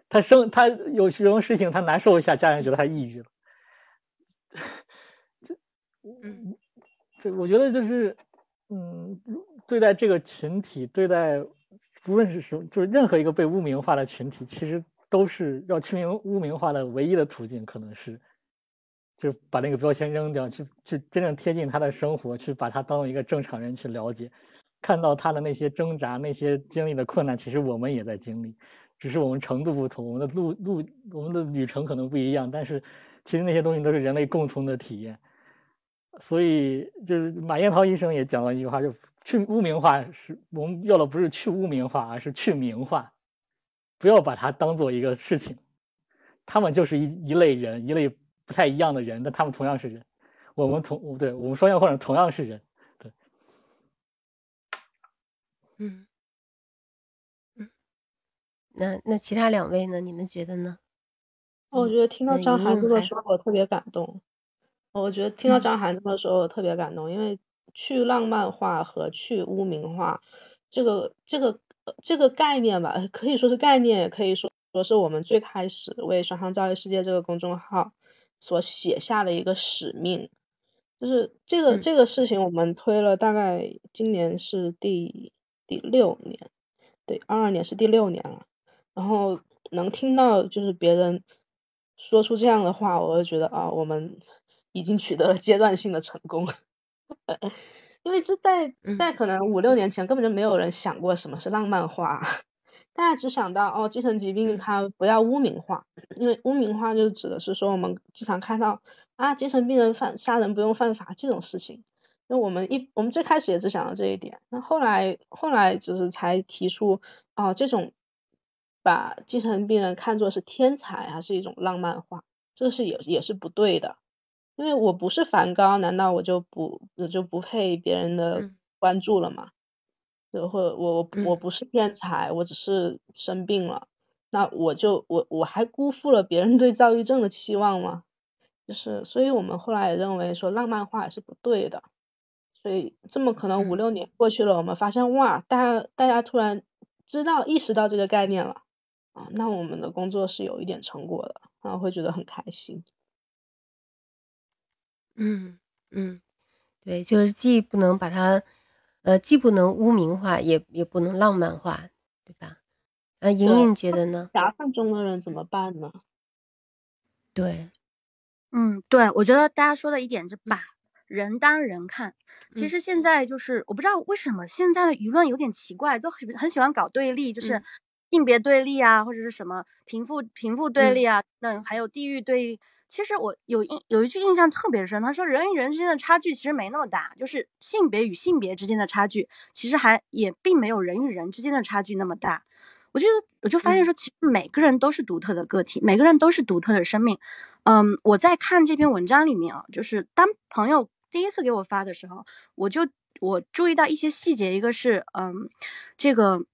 他生他有什么事情他难受一下，家人觉得他抑郁了。这，嗯，这我觉得就是，嗯，对待这个群体，对待不论是什么，就是任何一个被污名化的群体，其实都是要去名污名化的唯一的途径，可能是，就把那个标签扔掉，去去真正贴近他的生活，去把他当一个正常人去了解，看到他的那些挣扎，那些经历的困难，其实我们也在经历。只是我们程度不同，我们的路路我们的旅程可能不一样，但是其实那些东西都是人类共同的体验。所以就是马彦涛医生也讲了一句话，就去污名化是我们要的不是去污名化，而是去名化，不要把它当做一个事情。他们就是一一类人，一类不太一样的人，但他们同样是人。我们同对我们双向患者同样是人，对，嗯嗯。那那其他两位呢？你们觉得呢？我觉得听到张涵这么说，我特别感动。我觉得听到张涵这么说，我特别感动，因为去浪漫化和去污名化，这个这个这个概念吧，可以说是概念，也可以说说是我们最开始为双向教育世界这个公众号所写下的一个使命。就是这个这个事情，我们推了大概今年是第第六年，对，二二年是第六年了。然后能听到就是别人说出这样的话，我就觉得啊，我们已经取得了阶段性的成功。因为这在在可能五六年前根本就没有人想过什么是浪漫化，大家只想到哦，精神疾病它不要污名化，因为污名化就指的是说我们经常看到啊，精神病人犯杀人不用犯法这种事情。那我们一我们最开始也只想到这一点，那后来后来就是才提出哦这种。把精神病人看作是天才，还是一种浪漫化，这是也也是不对的。因为我不是梵高，难道我就不我就不配别人的关注了吗？就或我我我不是天才，我只是生病了，那我就我我还辜负了别人对躁郁症的期望吗？就是，所以我们后来也认为说浪漫化也是不对的。所以这么可能五六年过去了，我们发现哇，大家大家突然知道意识到这个概念了。啊，那我们的工作是有一点成果的，然后会觉得很开心。嗯嗯，对，就是既不能把它，呃，既不能污名化，也也不能浪漫化，对吧？啊，莹莹觉得呢？夹缝中的人怎么办呢？对，嗯，对，我觉得大家说的一点是把人当人看。其实现在就是，我不知道为什么现在的舆论有点奇怪，都很很喜欢搞对立，就是。性别对立啊，或者是什么贫富贫富对立啊，那还有地域对立。其实我有印有一句印象特别深，他说人与人之间的差距其实没那么大，就是性别与性别之间的差距，其实还也并没有人与人之间的差距那么大。我觉得我就发现说，其实每个人都是独特的个体，每个人都是独特的生命。嗯，我在看这篇文章里面啊，就是当朋友第一次给我发的时候，我就我注意到一些细节，一个是嗯，这个。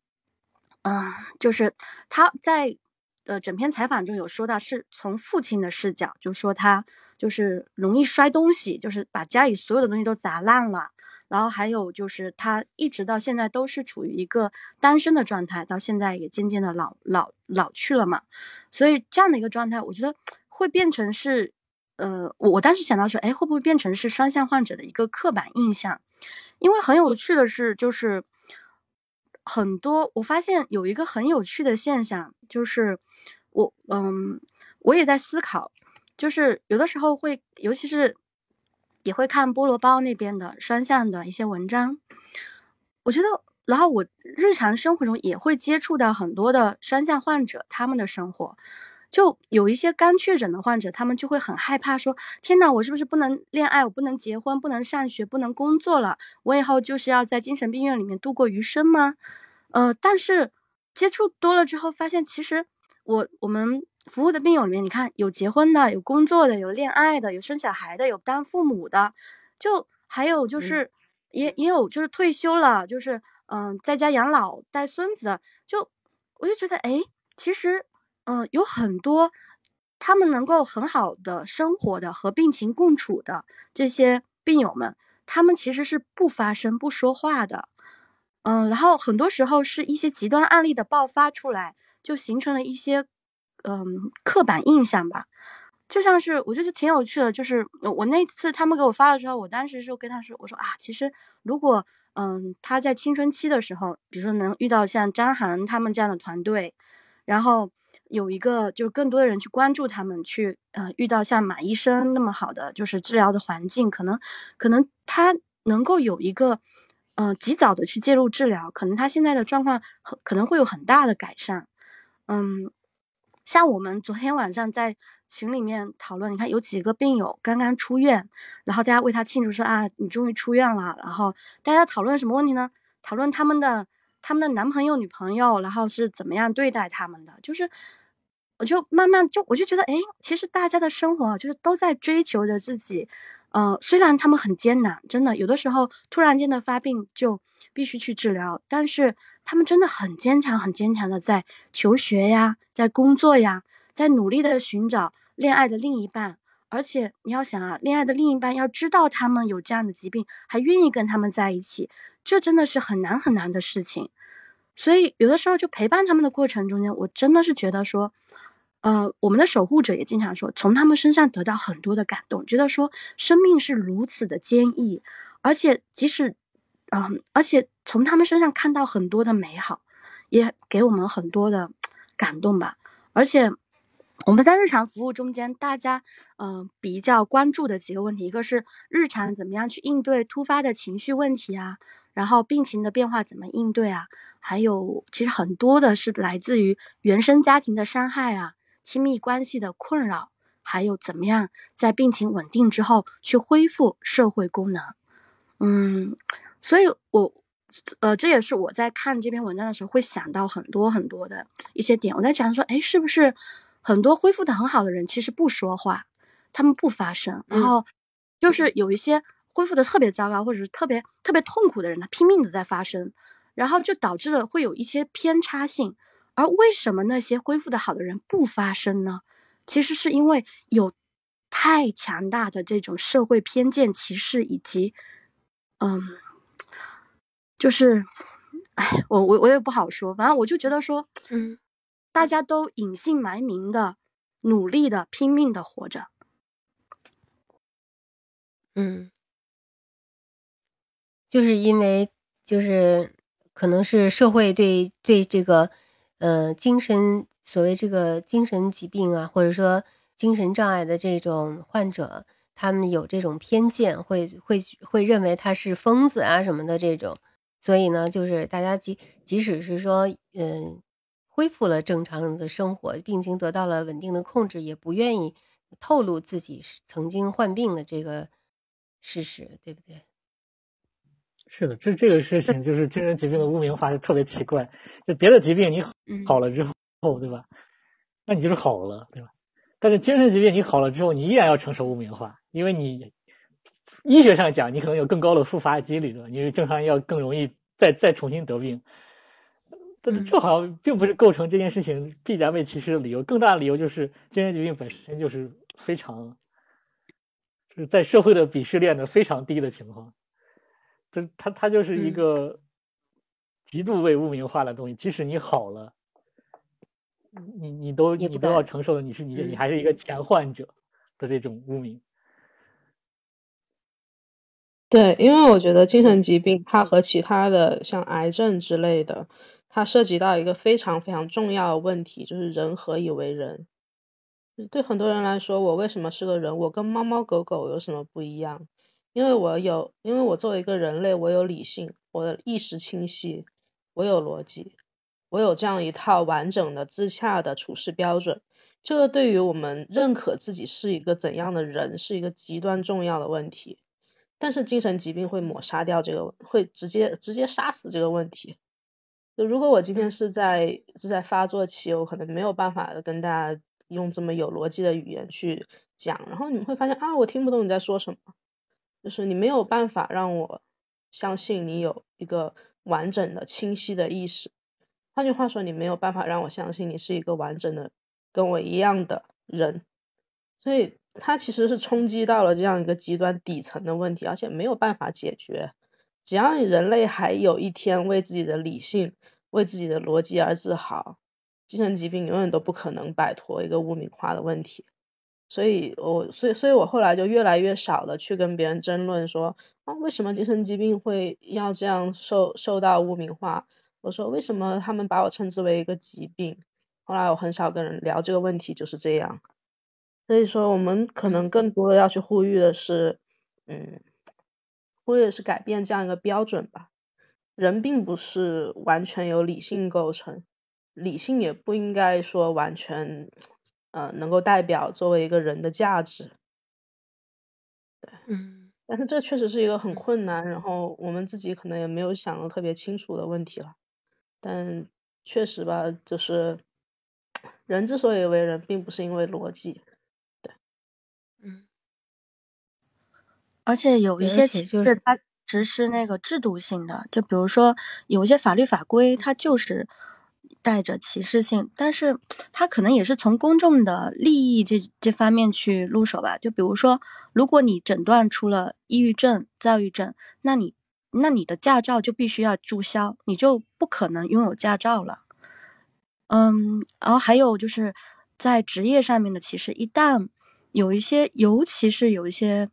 嗯，就是他在呃整篇采访中有说到，是从父亲的视角，就说他就是容易摔东西，就是把家里所有的东西都砸烂了。然后还有就是他一直到现在都是处于一个单身的状态，到现在也渐渐的老老老去了嘛。所以这样的一个状态，我觉得会变成是，呃，我我当时想到说，哎，会不会变成是双向患者的一个刻板印象？因为很有趣的是，就是。很多，我发现有一个很有趣的现象，就是我，嗯，我也在思考，就是有的时候会，尤其是也会看菠萝包那边的双向的一些文章，我觉得，然后我日常生活中也会接触到很多的双向患者，他们的生活。就有一些刚确诊的患者，他们就会很害怕，说：“天哪，我是不是不能恋爱？我不能结婚？不能上学？不能工作了？我以后就是要在精神病院里面度过余生吗？”呃，但是接触多了之后，发现其实我我们服务的病友里面，你看有结婚的，有工作的，有恋爱的，有生小孩的，有当父母的，就还有就是也也有就是退休了，就是嗯在家养老带孙子的，就我就觉得哎，其实。嗯，有很多他们能够很好的生活的和病情共处的这些病友们，他们其实是不发声、不说话的。嗯，然后很多时候是一些极端案例的爆发出来，就形成了一些嗯刻板印象吧。就像是我觉得挺有趣的，就是我那次他们给我发了之后，我当时就跟他说，我说啊，其实如果嗯他在青春期的时候，比如说能遇到像张涵他们这样的团队，然后有一个就是更多的人去关注他们，去呃遇到像马医生那么好的就是治疗的环境，可能可能他能够有一个嗯及早的去介入治疗，可能他现在的状况很可能会有很大的改善，嗯。像我们昨天晚上在群里面讨论，你看有几个病友刚刚出院，然后大家为他庆祝说啊，你终于出院了。然后大家讨论什么问题呢？讨论他们的他们的男朋友女朋友，然后是怎么样对待他们的。就是我就慢慢就我就觉得，哎，其实大家的生活就是都在追求着自己。呃，虽然他们很艰难，真的有的时候突然间的发病就必须去治疗，但是他们真的很坚强，很坚强的在求学呀，在工作呀，在努力的寻找恋爱的另一半。而且你要想啊，恋爱的另一半要知道他们有这样的疾病，还愿意跟他们在一起，这真的是很难很难的事情。所以有的时候就陪伴他们的过程中间，我真的是觉得说。呃，我们的守护者也经常说，从他们身上得到很多的感动，觉得说生命是如此的坚毅，而且即使，嗯，而且从他们身上看到很多的美好，也给我们很多的感动吧。而且我们在日常服务中间，大家嗯比较关注的几个问题，一个是日常怎么样去应对突发的情绪问题啊，然后病情的变化怎么应对啊，还有其实很多的是来自于原生家庭的伤害啊。亲密关系的困扰，还有怎么样在病情稳定之后去恢复社会功能？嗯，所以我，呃，这也是我在看这篇文章的时候会想到很多很多的一些点。我在想说，哎，是不是很多恢复的很好的人其实不说话，他们不发声，然后就是有一些恢复的特别糟糕或者是特别特别痛苦的人，他拼命的在发声，然后就导致了会有一些偏差性。而为什么那些恢复的好的人不发声呢？其实是因为有太强大的这种社会偏见、歧视，以及，嗯，就是，哎，我我我也不好说，反正我就觉得说，嗯，大家都隐姓埋名的、努力的、拼命的活着，嗯，就是因为就是可能是社会对对这个。呃，精神所谓这个精神疾病啊，或者说精神障碍的这种患者，他们有这种偏见，会会会认为他是疯子啊什么的这种，所以呢，就是大家即即使是说，嗯，恢复了正常的生活，病情得到了稳定的控制，也不愿意透露自己是曾经患病的这个事实，对不对？是的，这这个事情就是精神疾病的污名化，就特别奇怪。就别的疾病你好了之后，对吧？那你就是好了，对吧？但是精神疾病你好了之后，你依然要承受污名化，因为你医学上讲，你可能有更高的复发几率，对吧？你正常人要更容易再再重新得病。但这好像并不是构成这件事情必然被歧视的理由。更大的理由就是精神疾病本身就是非常，就是在社会的鄙视链的非常低的情况。这它它就是一个极度被污名化的东西，即使你好了，你你都你都要承受的，你是你你还是一个前患者的这种污名。对，因为我觉得精神疾病它和其他的像癌症之类的，它涉及到一个非常非常重要的问题，就是人何以为人？对很多人来说，我为什么是个人？我跟猫猫狗狗有什么不一样？因为我有，因为我作为一个人类，我有理性，我的意识清晰，我有逻辑，我有这样一套完整的、自洽的处事标准。这个对于我们认可自己是一个怎样的人，是一个极端重要的问题。但是精神疾病会抹杀掉这个，会直接直接杀死这个问题。就如果我今天是在是在发作期，我可能没有办法跟大家用这么有逻辑的语言去讲，然后你们会发现啊，我听不懂你在说什么。就是你没有办法让我相信你有一个完整的、清晰的意识。换句话说，你没有办法让我相信你是一个完整的、跟我一样的人。所以，它其实是冲击到了这样一个极端底层的问题，而且没有办法解决。只要你人类还有一天为自己的理性、为自己的逻辑而自豪，精神疾病永远都不可能摆脱一个污名化的问题。所以，我所以，所以我后来就越来越少的去跟别人争论说啊，为什么精神疾病会要这样受受到污名化？我说为什么他们把我称之为一个疾病？后来我很少跟人聊这个问题，就是这样。所以说，我们可能更多的要去呼吁的是，嗯，呼吁的是改变这样一个标准吧。人并不是完全由理性构成，理性也不应该说完全。呃，能够代表作为一个人的价值，对，嗯，但是这确实是一个很困难，然后我们自己可能也没有想的特别清楚的问题了，但确实吧，就是人之所以为人，并不是因为逻辑，而且有一些其实它只是那个制度性的，就比如说有一些法律法规，它就是。带着歧视性，但是 它可能也是从公众的利益这这方面去入手吧。就比如说，如果你诊断出了抑郁症、躁郁症，那你那你的驾照就必须要注销，你就不可能拥有驾照了。嗯，然后还有就是在职业上面的歧视，一旦有一些，尤其是有一些，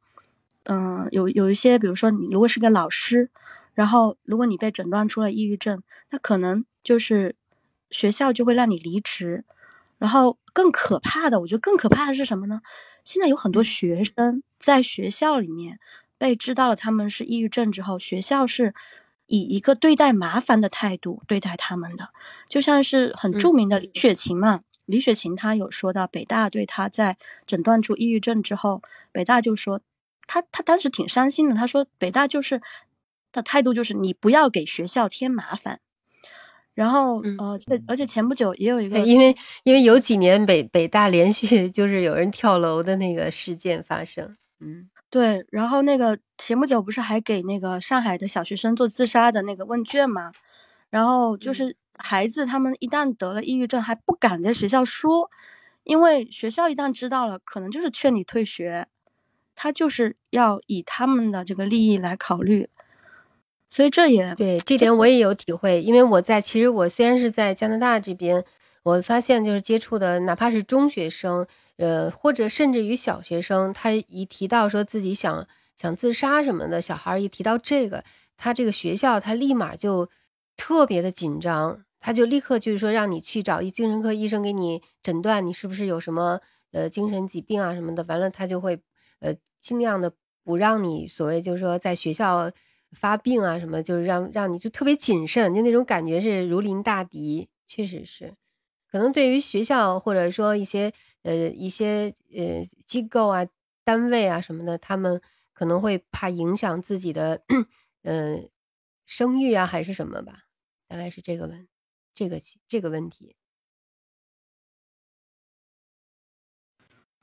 嗯，有有一些，比如说你如果是个老师，然后如果你被诊断出了抑郁症，那可能就是。学校就会让你离职，然后更可怕的，我觉得更可怕的是什么呢？现在有很多学生在学校里面被知道了他们是抑郁症之后，学校是以一个对待麻烦的态度对待他们的，就像是很著名的李雪琴嘛。李雪琴她有说到，北大对她在诊断出抑郁症之后，北大就说她她当时挺伤心的，他说北大就是的态度就是你不要给学校添麻烦。然后，呃，这而且前不久也有一个，因为因为有几年北北大连续 就是有人跳楼的那个事件发生，嗯，对，然后那个前不久不是还给那个上海的小学生做自杀的那个问卷嘛，然后就是孩子他们一旦得了抑郁症还不敢在学校说，因为学校一旦知道了，可能就是劝你退学，他就是要以他们的这个利益来考虑。所以这也对这点我也有体会，因为我在其实我虽然是在加拿大这边，我发现就是接触的哪怕是中学生，呃或者甚至于小学生，他一提到说自己想想自杀什么的，小孩一提到这个，他这个学校他立马就特别的紧张，他就立刻就是说让你去找一精神科医生给你诊断你是不是有什么呃精神疾病啊什么的，完了他就会呃尽量的不让你所谓就是说在学校。发病啊什么，就是让让你就特别谨慎，就那种感觉是如临大敌，确实是。可能对于学校或者说一些呃一些呃机构啊单位啊什么的，他们可能会怕影响自己的嗯声誉啊还是什么吧，大概是这个问这个这个问题。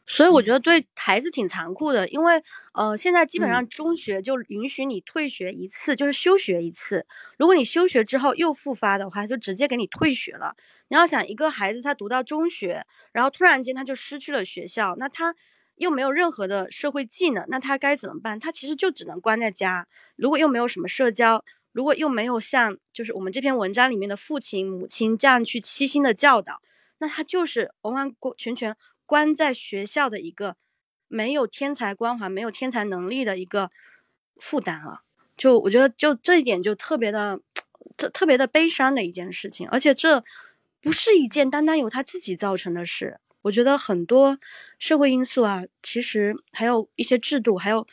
所以我觉得对孩子挺残酷的，因为呃，现在基本上中学就允许你退学一次，就是休学一次。如果你休学之后又复发的话，就直接给你退学了。你要想一个孩子他读到中学，然后突然间他就失去了学校，那他又没有任何的社会技能，那他该怎么办？他其实就只能关在家。如果又没有什么社交，如果又没有像就是我们这篇文章里面的父亲母亲这样去悉心的教导，那他就是完完全全。关在学校的一个没有天才光环、没有天才能力的一个负担了，就我觉得就这一点就特别的特特别的悲伤的一件事情，而且这不是一件单单由他自己造成的事，我觉得很多社会因素啊，其实还有一些制度，还有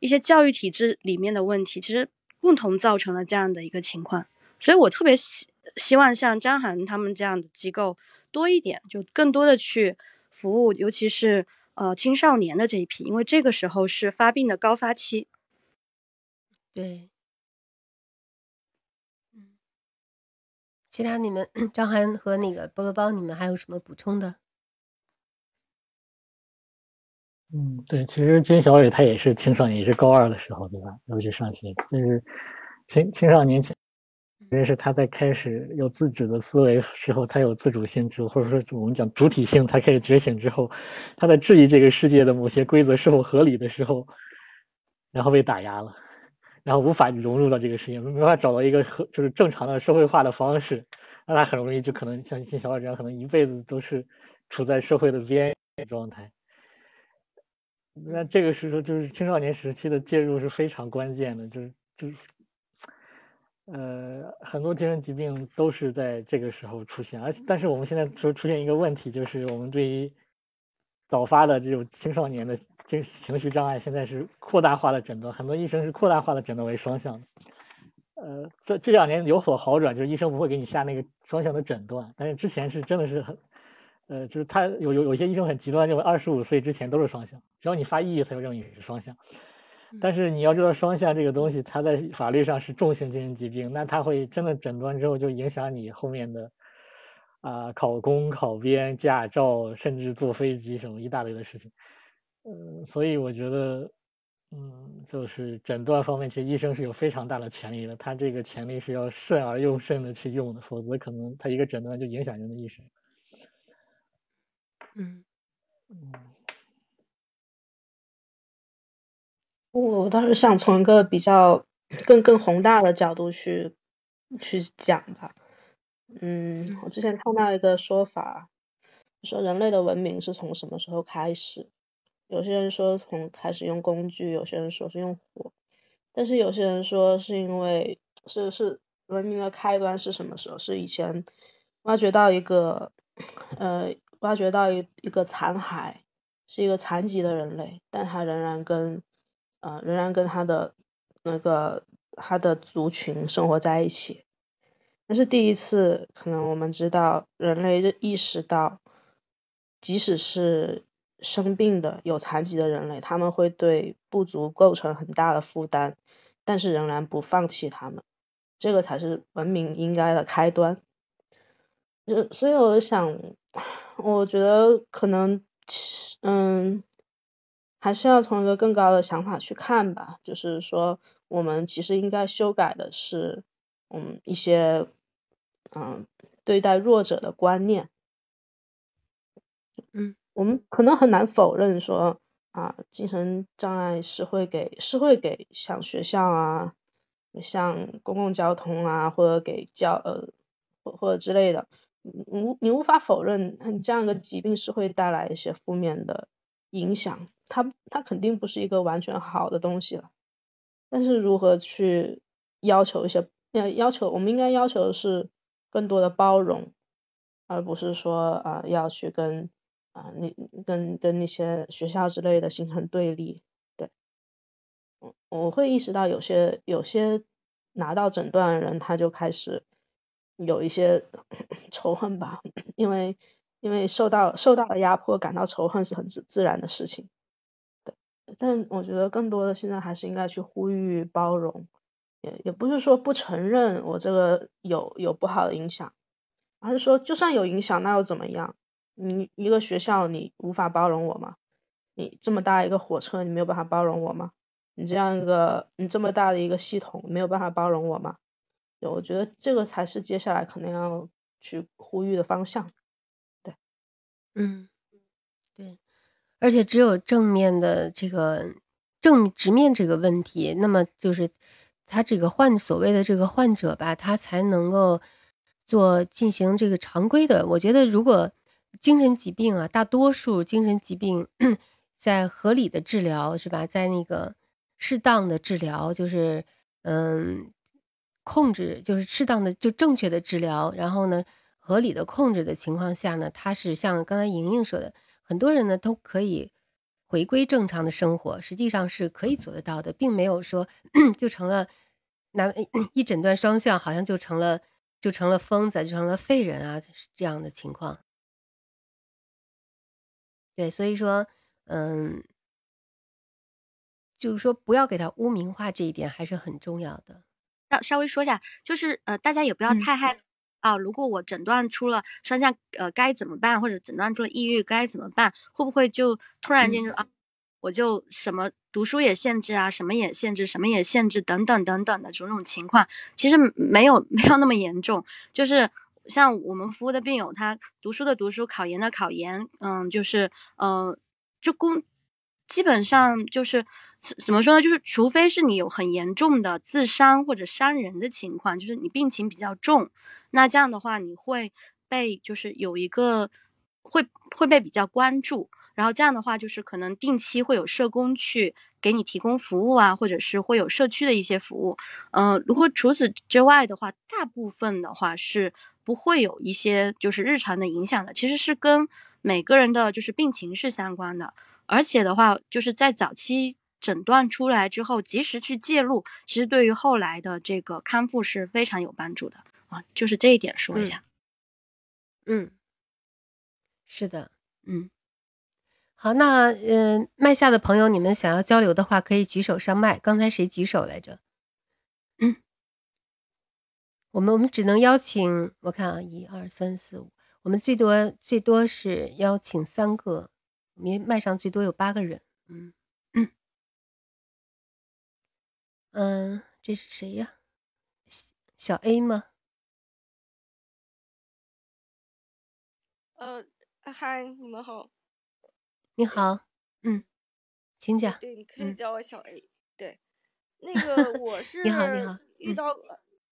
一些教育体制里面的问题，其实共同造成了这样的一个情况，所以我特别希希望像张涵他们这样的机构多一点，就更多的去。服务，尤其是呃青少年的这一批，因为这个时候是发病的高发期。对，嗯，其他你们 张涵和那个菠萝包，你们还有什么补充的？嗯，对，其实金小雨他也是青少年，也是高二的时候，对吧？要去上学，就是青青少年。认是他在开始有自主的思维时候，他有自主性之后，或者说我们讲主体性，他开始觉醒之后，他在质疑这个世界的某些规则是否合理的时候，然后被打压了，然后无法融入到这个世界，没办法找到一个和就是正常的社会化的方式，那他很容易就可能像像小伙这样，可能一辈子都是处在社会的边缘状态。那这个时候就是青少年时期的介入是非常关键的，就是就是，呃，很多精神疾病都是在这个时候出现，而且但是我们现在说出现一个问题，就是我们对于早发的这种青少年的情情绪障碍，现在是扩大化的诊断，很多医生是扩大化的诊断为双向。呃，这这两年有所好转，就是医生不会给你下那个双向的诊断，但是之前是真的是很。呃，就是他有有有些医生很极端，认为二十五岁之前都是双向，只要你发抑郁，他就认为你是双向。但是你要知道，双向这个东西，它在法律上是重型精神疾病，那它会真的诊断之后就影响你后面的啊考公、考编、驾照，甚至坐飞机什么一大堆的事情。嗯，所以我觉得，嗯，就是诊断方面，其实医生是有非常大的权利的，他这个权利是要慎而又慎的去用的，否则可能他一个诊断就影响人的一生。嗯嗯，我倒是想从一个比较更更宏大的角度去去讲吧。嗯，我之前看到一个说法，说人类的文明是从什么时候开始？有些人说从开始用工具，有些人说是用火，但是有些人说是因为是是文明的开端是什么时候？是以前挖掘到一个呃。挖掘到一一个残骸，是一个残疾的人类，但他仍然跟，呃，仍然跟他的那个他的族群生活在一起。那是第一次，可能我们知道人类意识到，即使是生病的、有残疾的人类，他们会对部族构成很大的负担，但是仍然不放弃他们。这个才是文明应该的开端。就所以我想。我觉得可能，嗯，还是要从一个更高的想法去看吧。就是说，我们其实应该修改的是，嗯，一些，嗯，对待弱者的观念。嗯，我们可能很难否认说，啊，精神障碍是会给是会给像学校啊，像公共交通啊，或者给教呃，或或者之类的。你你无法否认，你这样一个疾病是会带来一些负面的影响，它它肯定不是一个完全好的东西了。但是如何去要求一些，要要求我们应该要求的是更多的包容，而不是说啊要去跟啊你跟跟那些学校之类的形成对立。对，我我会意识到有些有些拿到诊断的人他就开始。有一些 仇恨吧，因为因为受到受到了压迫，感到仇恨是很自自然的事情。对，但我觉得更多的现在还是应该去呼吁包容，也也不是说不承认我这个有有不好的影响，而是说就算有影响，那又怎么样？你一个学校你无法包容我吗？你这么大一个火车你没有办法包容我吗？你这样一个你这么大的一个系统没有办法包容我吗？我觉得这个才是接下来可能要去呼吁的方向，嗯，对，而且只有正面的这个正直面这个问题，那么就是他这个患所谓的这个患者吧，他才能够做进行这个常规的。我觉得如果精神疾病啊，大多数精神疾病在合理的治疗是吧，在那个适当的治疗，就是嗯。控制就是适当的就正确的治疗，然后呢合理的控制的情况下呢，它是像刚才莹莹说的，很多人呢都可以回归正常的生活，实际上是可以做得到的，并没有说 就成了那 一诊断双向，好像就成了就成了疯子，就成了废人啊这样的情况。对，所以说嗯，就是说不要给他污名化，这一点还是很重要的。稍稍微说一下，就是呃，大家也不要太害啊。如果我诊断出了双向，呃，该怎么办？或者诊断出了抑郁，该怎么办？会不会就突然间就啊，我就什么读书也限制啊，什么也限制，什么也限制，等等等等的种种情况，其实没有没有那么严重。就是像我们服务的病友，他读书的读书，考研的考研，嗯，就是嗯，就工基本上就是。怎么说呢？就是除非是你有很严重的自伤或者伤人的情况，就是你病情比较重，那这样的话你会被就是有一个会会被比较关注，然后这样的话就是可能定期会有社工去给你提供服务啊，或者是会有社区的一些服务。嗯，如果除此之外的话，大部分的话是不会有一些就是日常的影响的，其实是跟每个人的就是病情是相关的，而且的话就是在早期。诊断出来之后，及时去介入，其实对于后来的这个康复是非常有帮助的啊。就是这一点说一下。嗯，是的，嗯，好，那嗯，麦下的朋友，你们想要交流的话，可以举手上麦。刚才谁举手来着？嗯，我们我们只能邀请，我看啊，一二三四五，我们最多最多是邀请三个，我们麦上最多有八个人，嗯。嗯，这是谁呀？小 A 吗？呃，嗨，你们好。你好，嗯，请讲。对，你可以叫我小 A。对，那个 我是你好，你好，遇到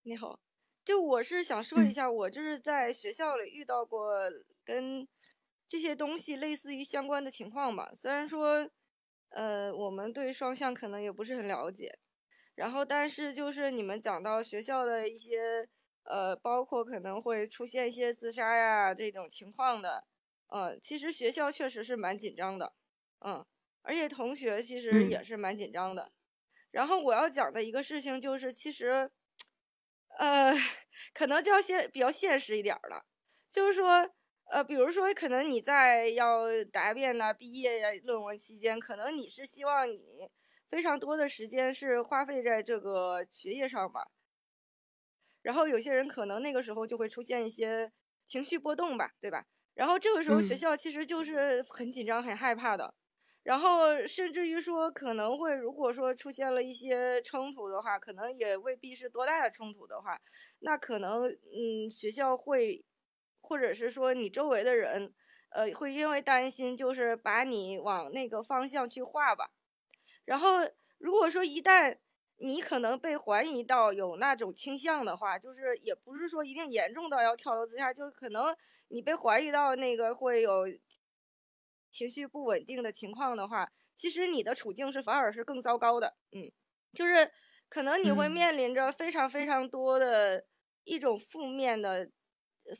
你好，就我是想说一下，我就是在学校里遇到过跟这些东西类似于相关的情况吧。虽然说，呃，我们对双向可能也不是很了解。然后，但是就是你们讲到学校的一些，呃，包括可能会出现一些自杀呀这种情况的，呃，其实学校确实是蛮紧张的，嗯，而且同学其实也是蛮紧张的。然后我要讲的一个事情就是，其实，呃，可能就要现比较现实一点了，就是说，呃，比如说可能你在要答辩呐、毕业呀、论文期间，可能你是希望你。非常多的时间是花费在这个学业上吧，然后有些人可能那个时候就会出现一些情绪波动吧，对吧？然后这个时候学校其实就是很紧张、很害怕的，然后甚至于说可能会如果说出现了一些冲突的话，可能也未必是多大的冲突的话，那可能嗯学校会或者是说你周围的人呃会因为担心就是把你往那个方向去画吧。然后，如果说一旦你可能被怀疑到有那种倾向的话，就是也不是说一定严重到要跳楼自杀，就是可能你被怀疑到那个会有情绪不稳定的情况的话，其实你的处境是反而是更糟糕的。嗯，就是可能你会面临着非常非常多的一种负面的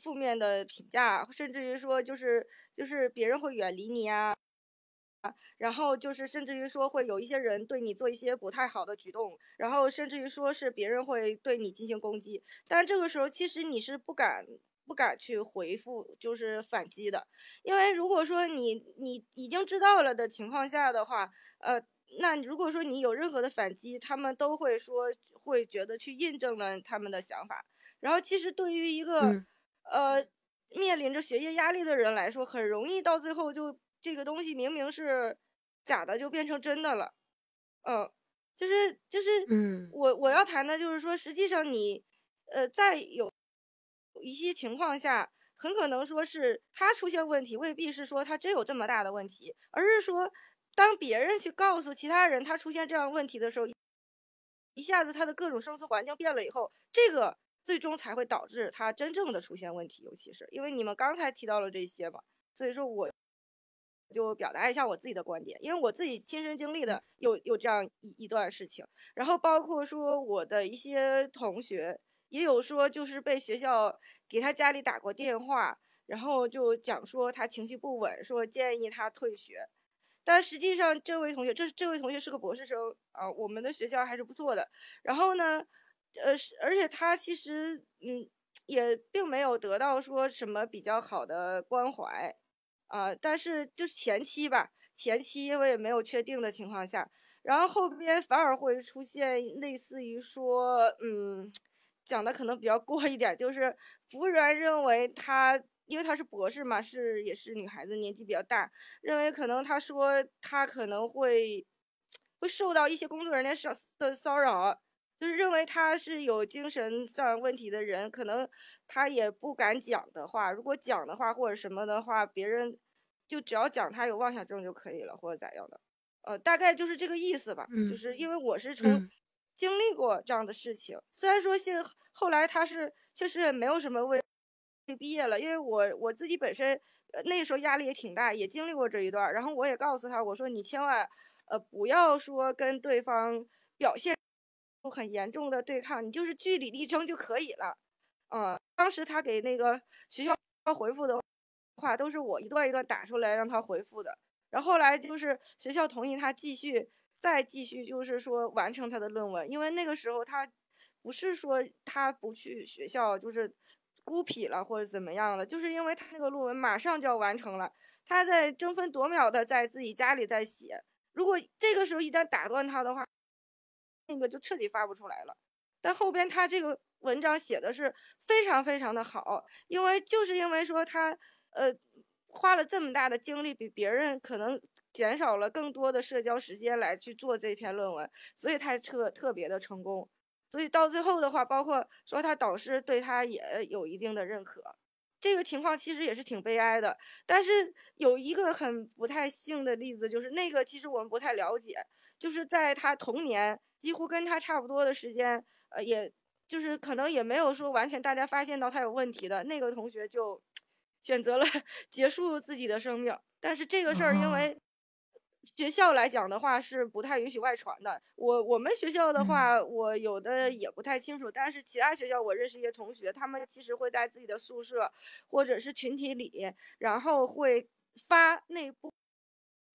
负面的评价，甚至于说就是就是别人会远离你啊。然后就是，甚至于说会有一些人对你做一些不太好的举动，然后甚至于说是别人会对你进行攻击，但这个时候其实你是不敢不敢去回复，就是反击的，因为如果说你你已经知道了的情况下的话，呃，那如果说你有任何的反击，他们都会说会觉得去印证了他们的想法，然后其实对于一个呃面临着学业压力的人来说，很容易到最后就。这个东西明明是假的，就变成真的了，嗯，就是就是，嗯，我我要谈的就是说，实际上你，呃，在有一些情况下，很可能说是他出现问题，未必是说他真有这么大的问题，而是说，当别人去告诉其他人他出现这样问题的时候，一下子他的各种生存环境变了以后，这个最终才会导致他真正的出现问题，尤其是因为你们刚才提到了这些嘛，所以说我。就表达一下我自己的观点，因为我自己亲身经历的有有这样一一段事情，然后包括说我的一些同学也有说，就是被学校给他家里打过电话，然后就讲说他情绪不稳，说建议他退学，但实际上这位同学，这这位同学是个博士生啊，我们的学校还是不错的，然后呢，呃，而且他其实嗯也并没有得到说什么比较好的关怀。啊，但是就是前期吧，前期因为没有确定的情况下，然后后边反而会出现类似于说，嗯，讲的可能比较过一点，就是服务员认为他，因为他是博士嘛，是也是女孩子，年纪比较大，认为可能他说他可能会会受到一些工作人员骚的骚扰。就是认为他是有精神上问题的人，可能他也不敢讲的话，如果讲的话或者什么的话，别人就只要讲他有妄想症就可以了，或者咋样的，呃，大概就是这个意思吧。嗯就是因为我是从嗯经历过这样的事情，虽然说现后来他是确实也没有什么问毕业了，因为我我自己本身呃那时候压力也挺大，也经历过这一段儿，然后我也告诉他，我说你千万呃不要说跟对方表现出很严重的对抗，你就是据理力争就可以了。嗯，当时他给那个学校回复的话，都是我一段一段打出来让他回复的。然后后来就是学校同意他继续再继续，就是说完成他的论文，因为那个时候他不是说他不去学校就是孤僻了或者怎么样了，就是因为他那个论文马上就要完成了，他在争分夺秒的在自己家里在写，如果这个时候一旦打断他的话，那个就彻底发不出来了。但后边他这个文章写的是非常非常的好，因为就是因为说他呃花了这么大的精力，比别人可能减少了更多的社交时间来去做这篇论文，所以他特特别的成功。所以到最后的话，包括说他导师对他也有一定的认可，这个情况其实也是挺悲哀的。但是有一个很不太幸的例子，就是那个其实我们不太了解，就是在他童年几乎跟他差不多的时间，呃，也就是可能也没有说完全大家发现到他有问题的那个同学就选择了 结束自己的生命。但是这个事儿因哦为学校来讲的话是不太允许外传的。我我们学校的嗯话，我有的也不太清楚，但是其他学校我认识一些同学，他们其实会在自己的宿舍或者是群体里，然后会发内部。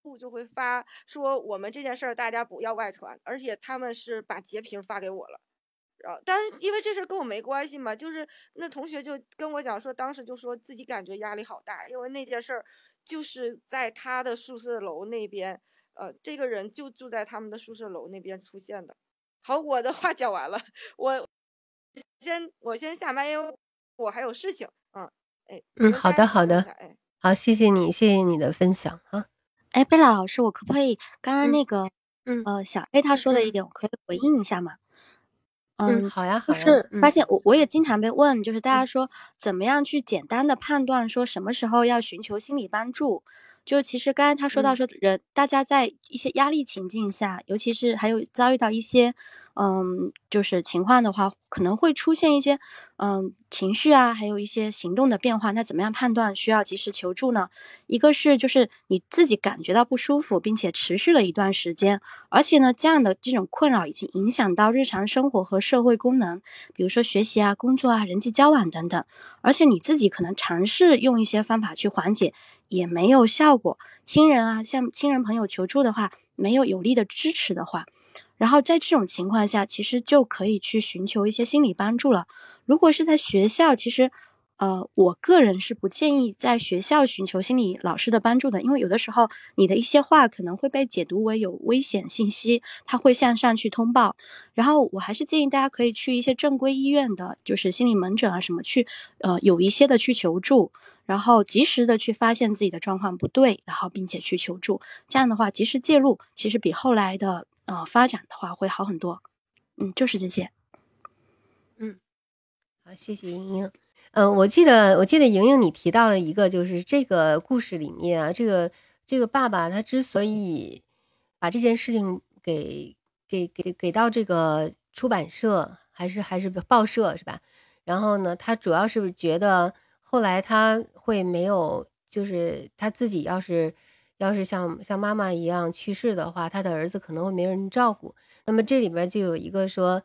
部就会发说我们这件事儿大家不要外传，而且他们是把截屏发给我了。然后，但是因为这事儿跟我没关系嘛，就是那同学就跟我讲说，当时就说自己感觉压力好大，因为那件事儿就是在他的宿舍楼那边，呃，这个人就住在他们的宿舍楼那边出现的。好，我的话讲完了，我先我先下麦，因为我还有事情。嗯，哎，嗯，好的好的好，谢谢你，谢谢你的分享啊。哎，贝拉老师，我可不可以刚刚嗯那个，嗯呃，小 A 他说的一嗯点，我可以回应一下吗？嗯，好呀好呀，就是发嗯现我我也经常被问，就是大家嗯说怎么样去简单的判断说什么时候要寻求心理帮助？就其实刚才他说到嗯说人大家在一些压力情境下，尤其是还有遭遇到一些嗯就是情况的话，可能会出现一些嗯情绪啊，还有一些行动的变化。那怎么样判断需要及时求助呢？一个是就是你自己感觉到不舒服，并且持续了一段时间，而且呢，这样的这种困扰已经影响到日常生活和社会功能，比如说学习啊、工作啊、人际交往等等。而且你自己可能尝试用一些方法去缓解，也没有效果。亲人啊，向亲人朋友求助的话，没有有力的支持的话，然后在这种情况下，其实就可以去寻求一些心理帮助了。如果是在学校，其实。呃，我个人是不建议在学校寻求心理老师的帮助的，因为有的时候你的一些话可能会被解读为有危险信息，他会向上去通报。然后我还是建议大家可以去一些正规医院的，就是心理门诊啊什么去，呃，有一些的去求助，然后及时的去发现自己的状况不对，然后并且去求助。这样的话，及时介入，其实比后来的呃发展的话会好很多。嗯，就是这些。嗯好，谢谢莹莹。嗯，我记得我记得莹莹你提到了一个，就是这个故事里面啊，这个这个爸爸他之所以把这件事情给给给给到这个出版社还是还是报社是吧？然后呢，他主要是觉得后来他会没有，就是他自己要是要是像像妈妈一样去世的话，他的儿子可能会没人照顾。那么这里边就有一个说。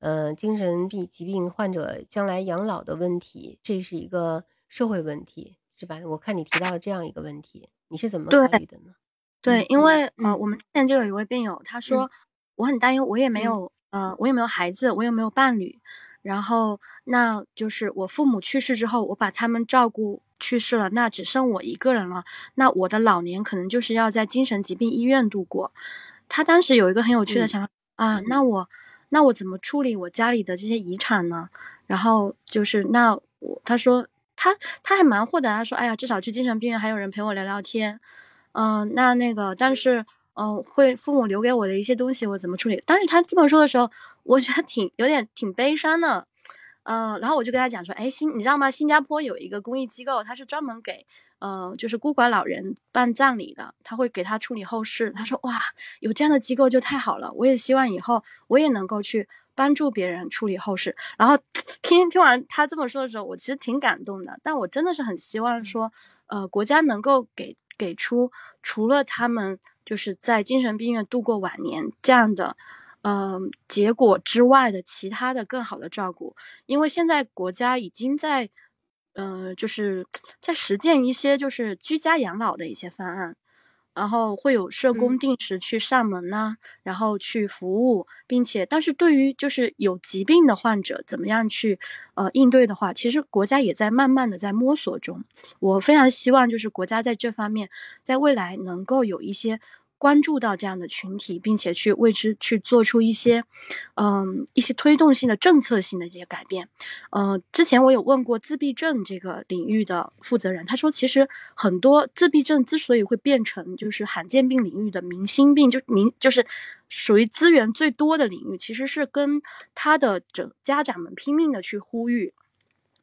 呃，精神病疾病患者将来养老的问题，这是一个社会问题，是吧？我看你提到了这样一个问题，你是怎么对考虑的呢？对，嗯因为呃，嗯我们之前就有一位病友，他说我很担忧，我也没嗯有呃，我也没有孩子，我也没有伴侣，然后那就是我父母去世之后，我把他们照顾去世了，那只剩我一个人了，那我的老年可能就是要在精神疾病医院度过。他当时有一个很有趣的嗯想法、啊，那我那我怎么处理我家里的这些遗产呢？然后就是那我他说他他还蛮豁达，他说哎呀，至少去精神病院还有人陪我聊聊天。嗯，那那个，但是，嗯，会父母留给我的一些东西，我怎么处理？但是他这么说的时候，我觉得挺有点挺悲伤的。嗯，然后我就跟他讲说，哎，新你知道吗？新加坡有一个公益机构，他是专门给，呃，就是孤寡老人办葬礼的，他会给他处理后事。他说，哇，有这样的机构就太好了，我也希望以后我也能够去帮助别人处理后事。然后听听完他这么说的时候，我其实挺感动的。但我真的是很希望说，呃，国家能够给给出除了他们就是在精神病院度过晚年这样的。嗯，结果之外的其他的更好的照顾，因为现在国家已经在，呃，就是在实践一些就是居家养老的一些方案。然后会有社工定时去上门呐，然后去服务，并且，但是对于就是有疾病的患者，怎么样去呃应对的话，其实国家也在慢慢的在摸索中。我非常希望就是国家在这方面，在未来能够有一些。关注到这样的群体，并且去为之去做出一些，嗯，一些推动性的政策性的这些改变。嗯，之前我有问过自闭症这个领域的负责人，他说，其实很多自闭症之所以会变成就是罕见病领域的明星病，就明就是属于资源最多的领域，其实是跟他的整家长们拼命的去呼吁，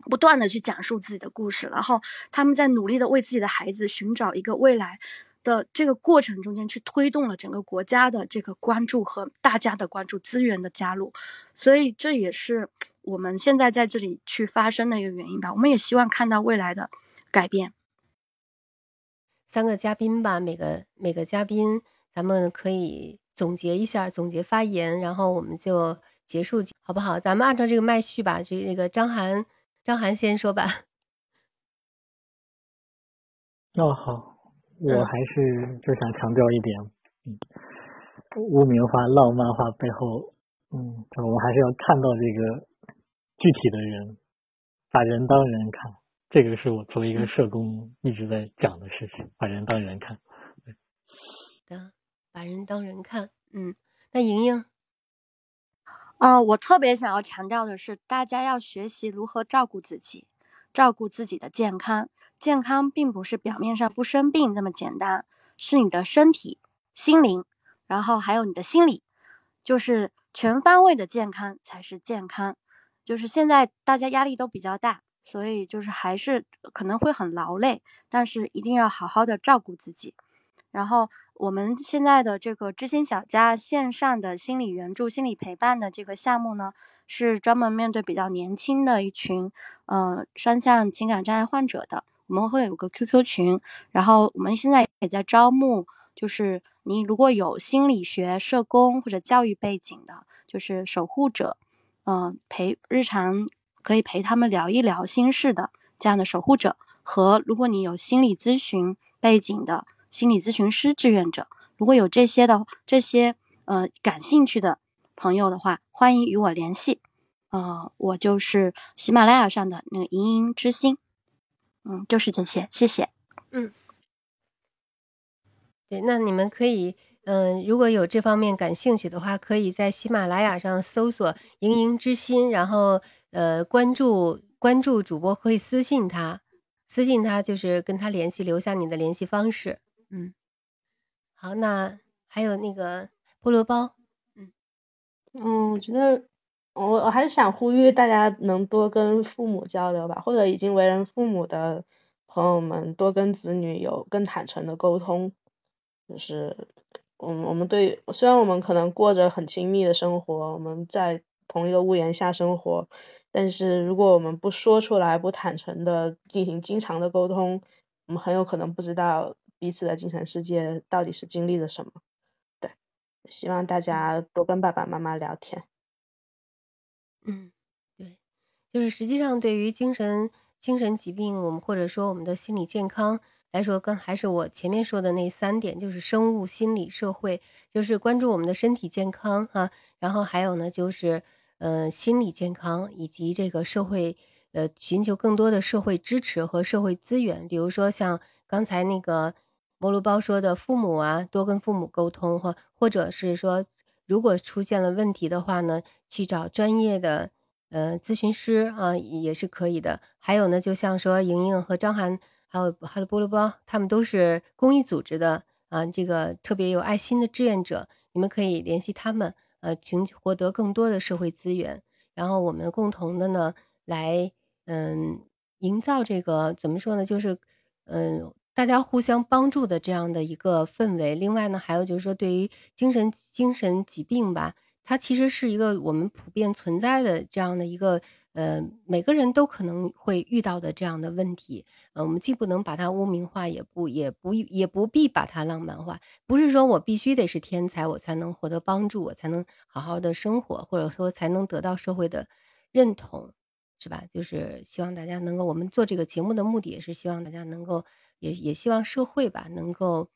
不断的去讲述自己的故事，然后他们在努力的为自己的孩子寻找一个未来。的这个过程中间，去推动了整个国家的这个关注和大家的关注资源的加入，所以这也是我们现在在这里去发生的一个原因吧。我们也希望看到未来的改变。三个嘉宾吧，每个每个嘉宾，咱们可以总结一下，总结发言，然后我们就结束，好不好？咱们按照这个麦序吧，就那个张涵，张涵先说吧。哦，好。我还是就想强调一点，嗯，污名化、浪漫化背后，嗯，我们还是要看到这个具体的人，把人当人看，这个是我作为一个社工一直在讲的事情，把人当人看。的，把人当人看，嗯，那莹莹，啊，我特别想要强调的是，大家要学习如何照顾自己，照顾自己的健康。健康并不是表面上不生病那么简单，是你的身体、心灵，然后还有你的心理，就是全方位的健康才是健康。就是现在大家压力都比较大，所以就是还是可能会很劳累，但是一定要好好的照顾自己。然后我们现在的这个知心小家线上的心理援助、心理陪伴的这个项目呢，是专门面对比较年轻的一群，嗯，双向情感障碍患者的。我们会有个 QQ 群，然后我们现在也在招募，就是你如果有心理学、社工或者教育背景的，就是守护者，嗯，陪日常可以陪他们聊一聊心事的这样的守护者，和如果你有心理咨询背景的心理咨询师志愿者，如果有这些的这些呃感兴趣的朋友的话，欢迎与我联系，呃，我就是喜马拉雅上的那个莹莹之心。嗯，就是这些，谢谢。嗯，对，那你们可以，嗯，如果有这方面感兴趣的话，可以在喜马拉雅上搜索“盈盈之心”，然后呃关注关注主播，可以私信他，私信他就是跟他联系，留下你的联系方式。嗯，好，那还有那个菠萝包，嗯嗯，我觉得。我我还是想呼吁大家能多跟父母交流吧，或者已经为人父母的朋友们多跟子女有更坦诚的沟通。就是，嗯，我们对虽然我们可能过着很亲密的生活，我们在同一个屋檐下生活，但是如果我们不说出来，不坦诚的进行经常的沟通，我们很有可能不知道彼此的精神世界到底是经历了什么。对，希望大家多跟爸爸妈妈聊天。嗯，对，就是实际上对于精神精神疾病，我们或者说我们的心理健康来说，跟还是我前面说的那三点，就是生物、心理、社会，就是关注我们的身体健康哈，然后还有呢就是呃心理健康以及这个社会呃寻求更多的社会支持和社会资源，比如说像刚才那个菠萝包说的父母啊，多跟父母沟通或或者是说。如果出现了问题的话呢，去找专业的呃咨询师啊也是可以的。还有呢，就像说莹莹和张涵，还有还有菠萝包，他们都是公益组织的啊，这个特别有爱心的志愿者，你们可以联系他们，呃，请获得更多的社会资源。然后我们共同的呢，来嗯营造这个怎么说呢，就是嗯大家互相帮助的这样的一个氛围。另外呢，还有就是说对于精神精神疾病吧，它其实是一个我们普遍存在的这样的一个。呃，每个人都可能会遇到的这样的问题，呃，我们既不能把它污名化，也不也不也不必把它浪漫化。不是说我必须得是天才，我才能获得帮助，我才能好好的生活，或者说才能得到社会的认同，是吧？就是希望大家能够，我们做这个节目的目的也是希望大家能够，也也希望社会吧能够，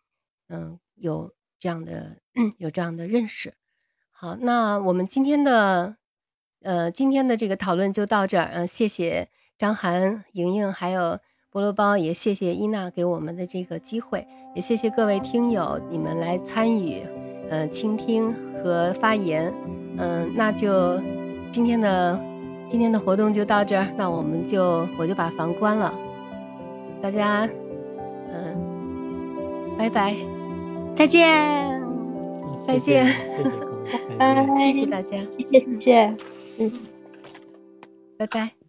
嗯，有这样的 有这样的认识。好，那我们今天的。呃，今天的这个讨论就到这儿，嗯，谢谢张涵、莹莹，还有菠萝包，也谢谢伊娜给我们的这个机会，也谢谢各位听友你们来参与，呃，倾听和发言，嗯，那就今天的今天的活动就到这儿，那我们就我就把房关了，大家，嗯，拜拜，再见，再见，谢谢各位，谢谢 谢谢大家，谢谢谢谢。嗯，拜拜。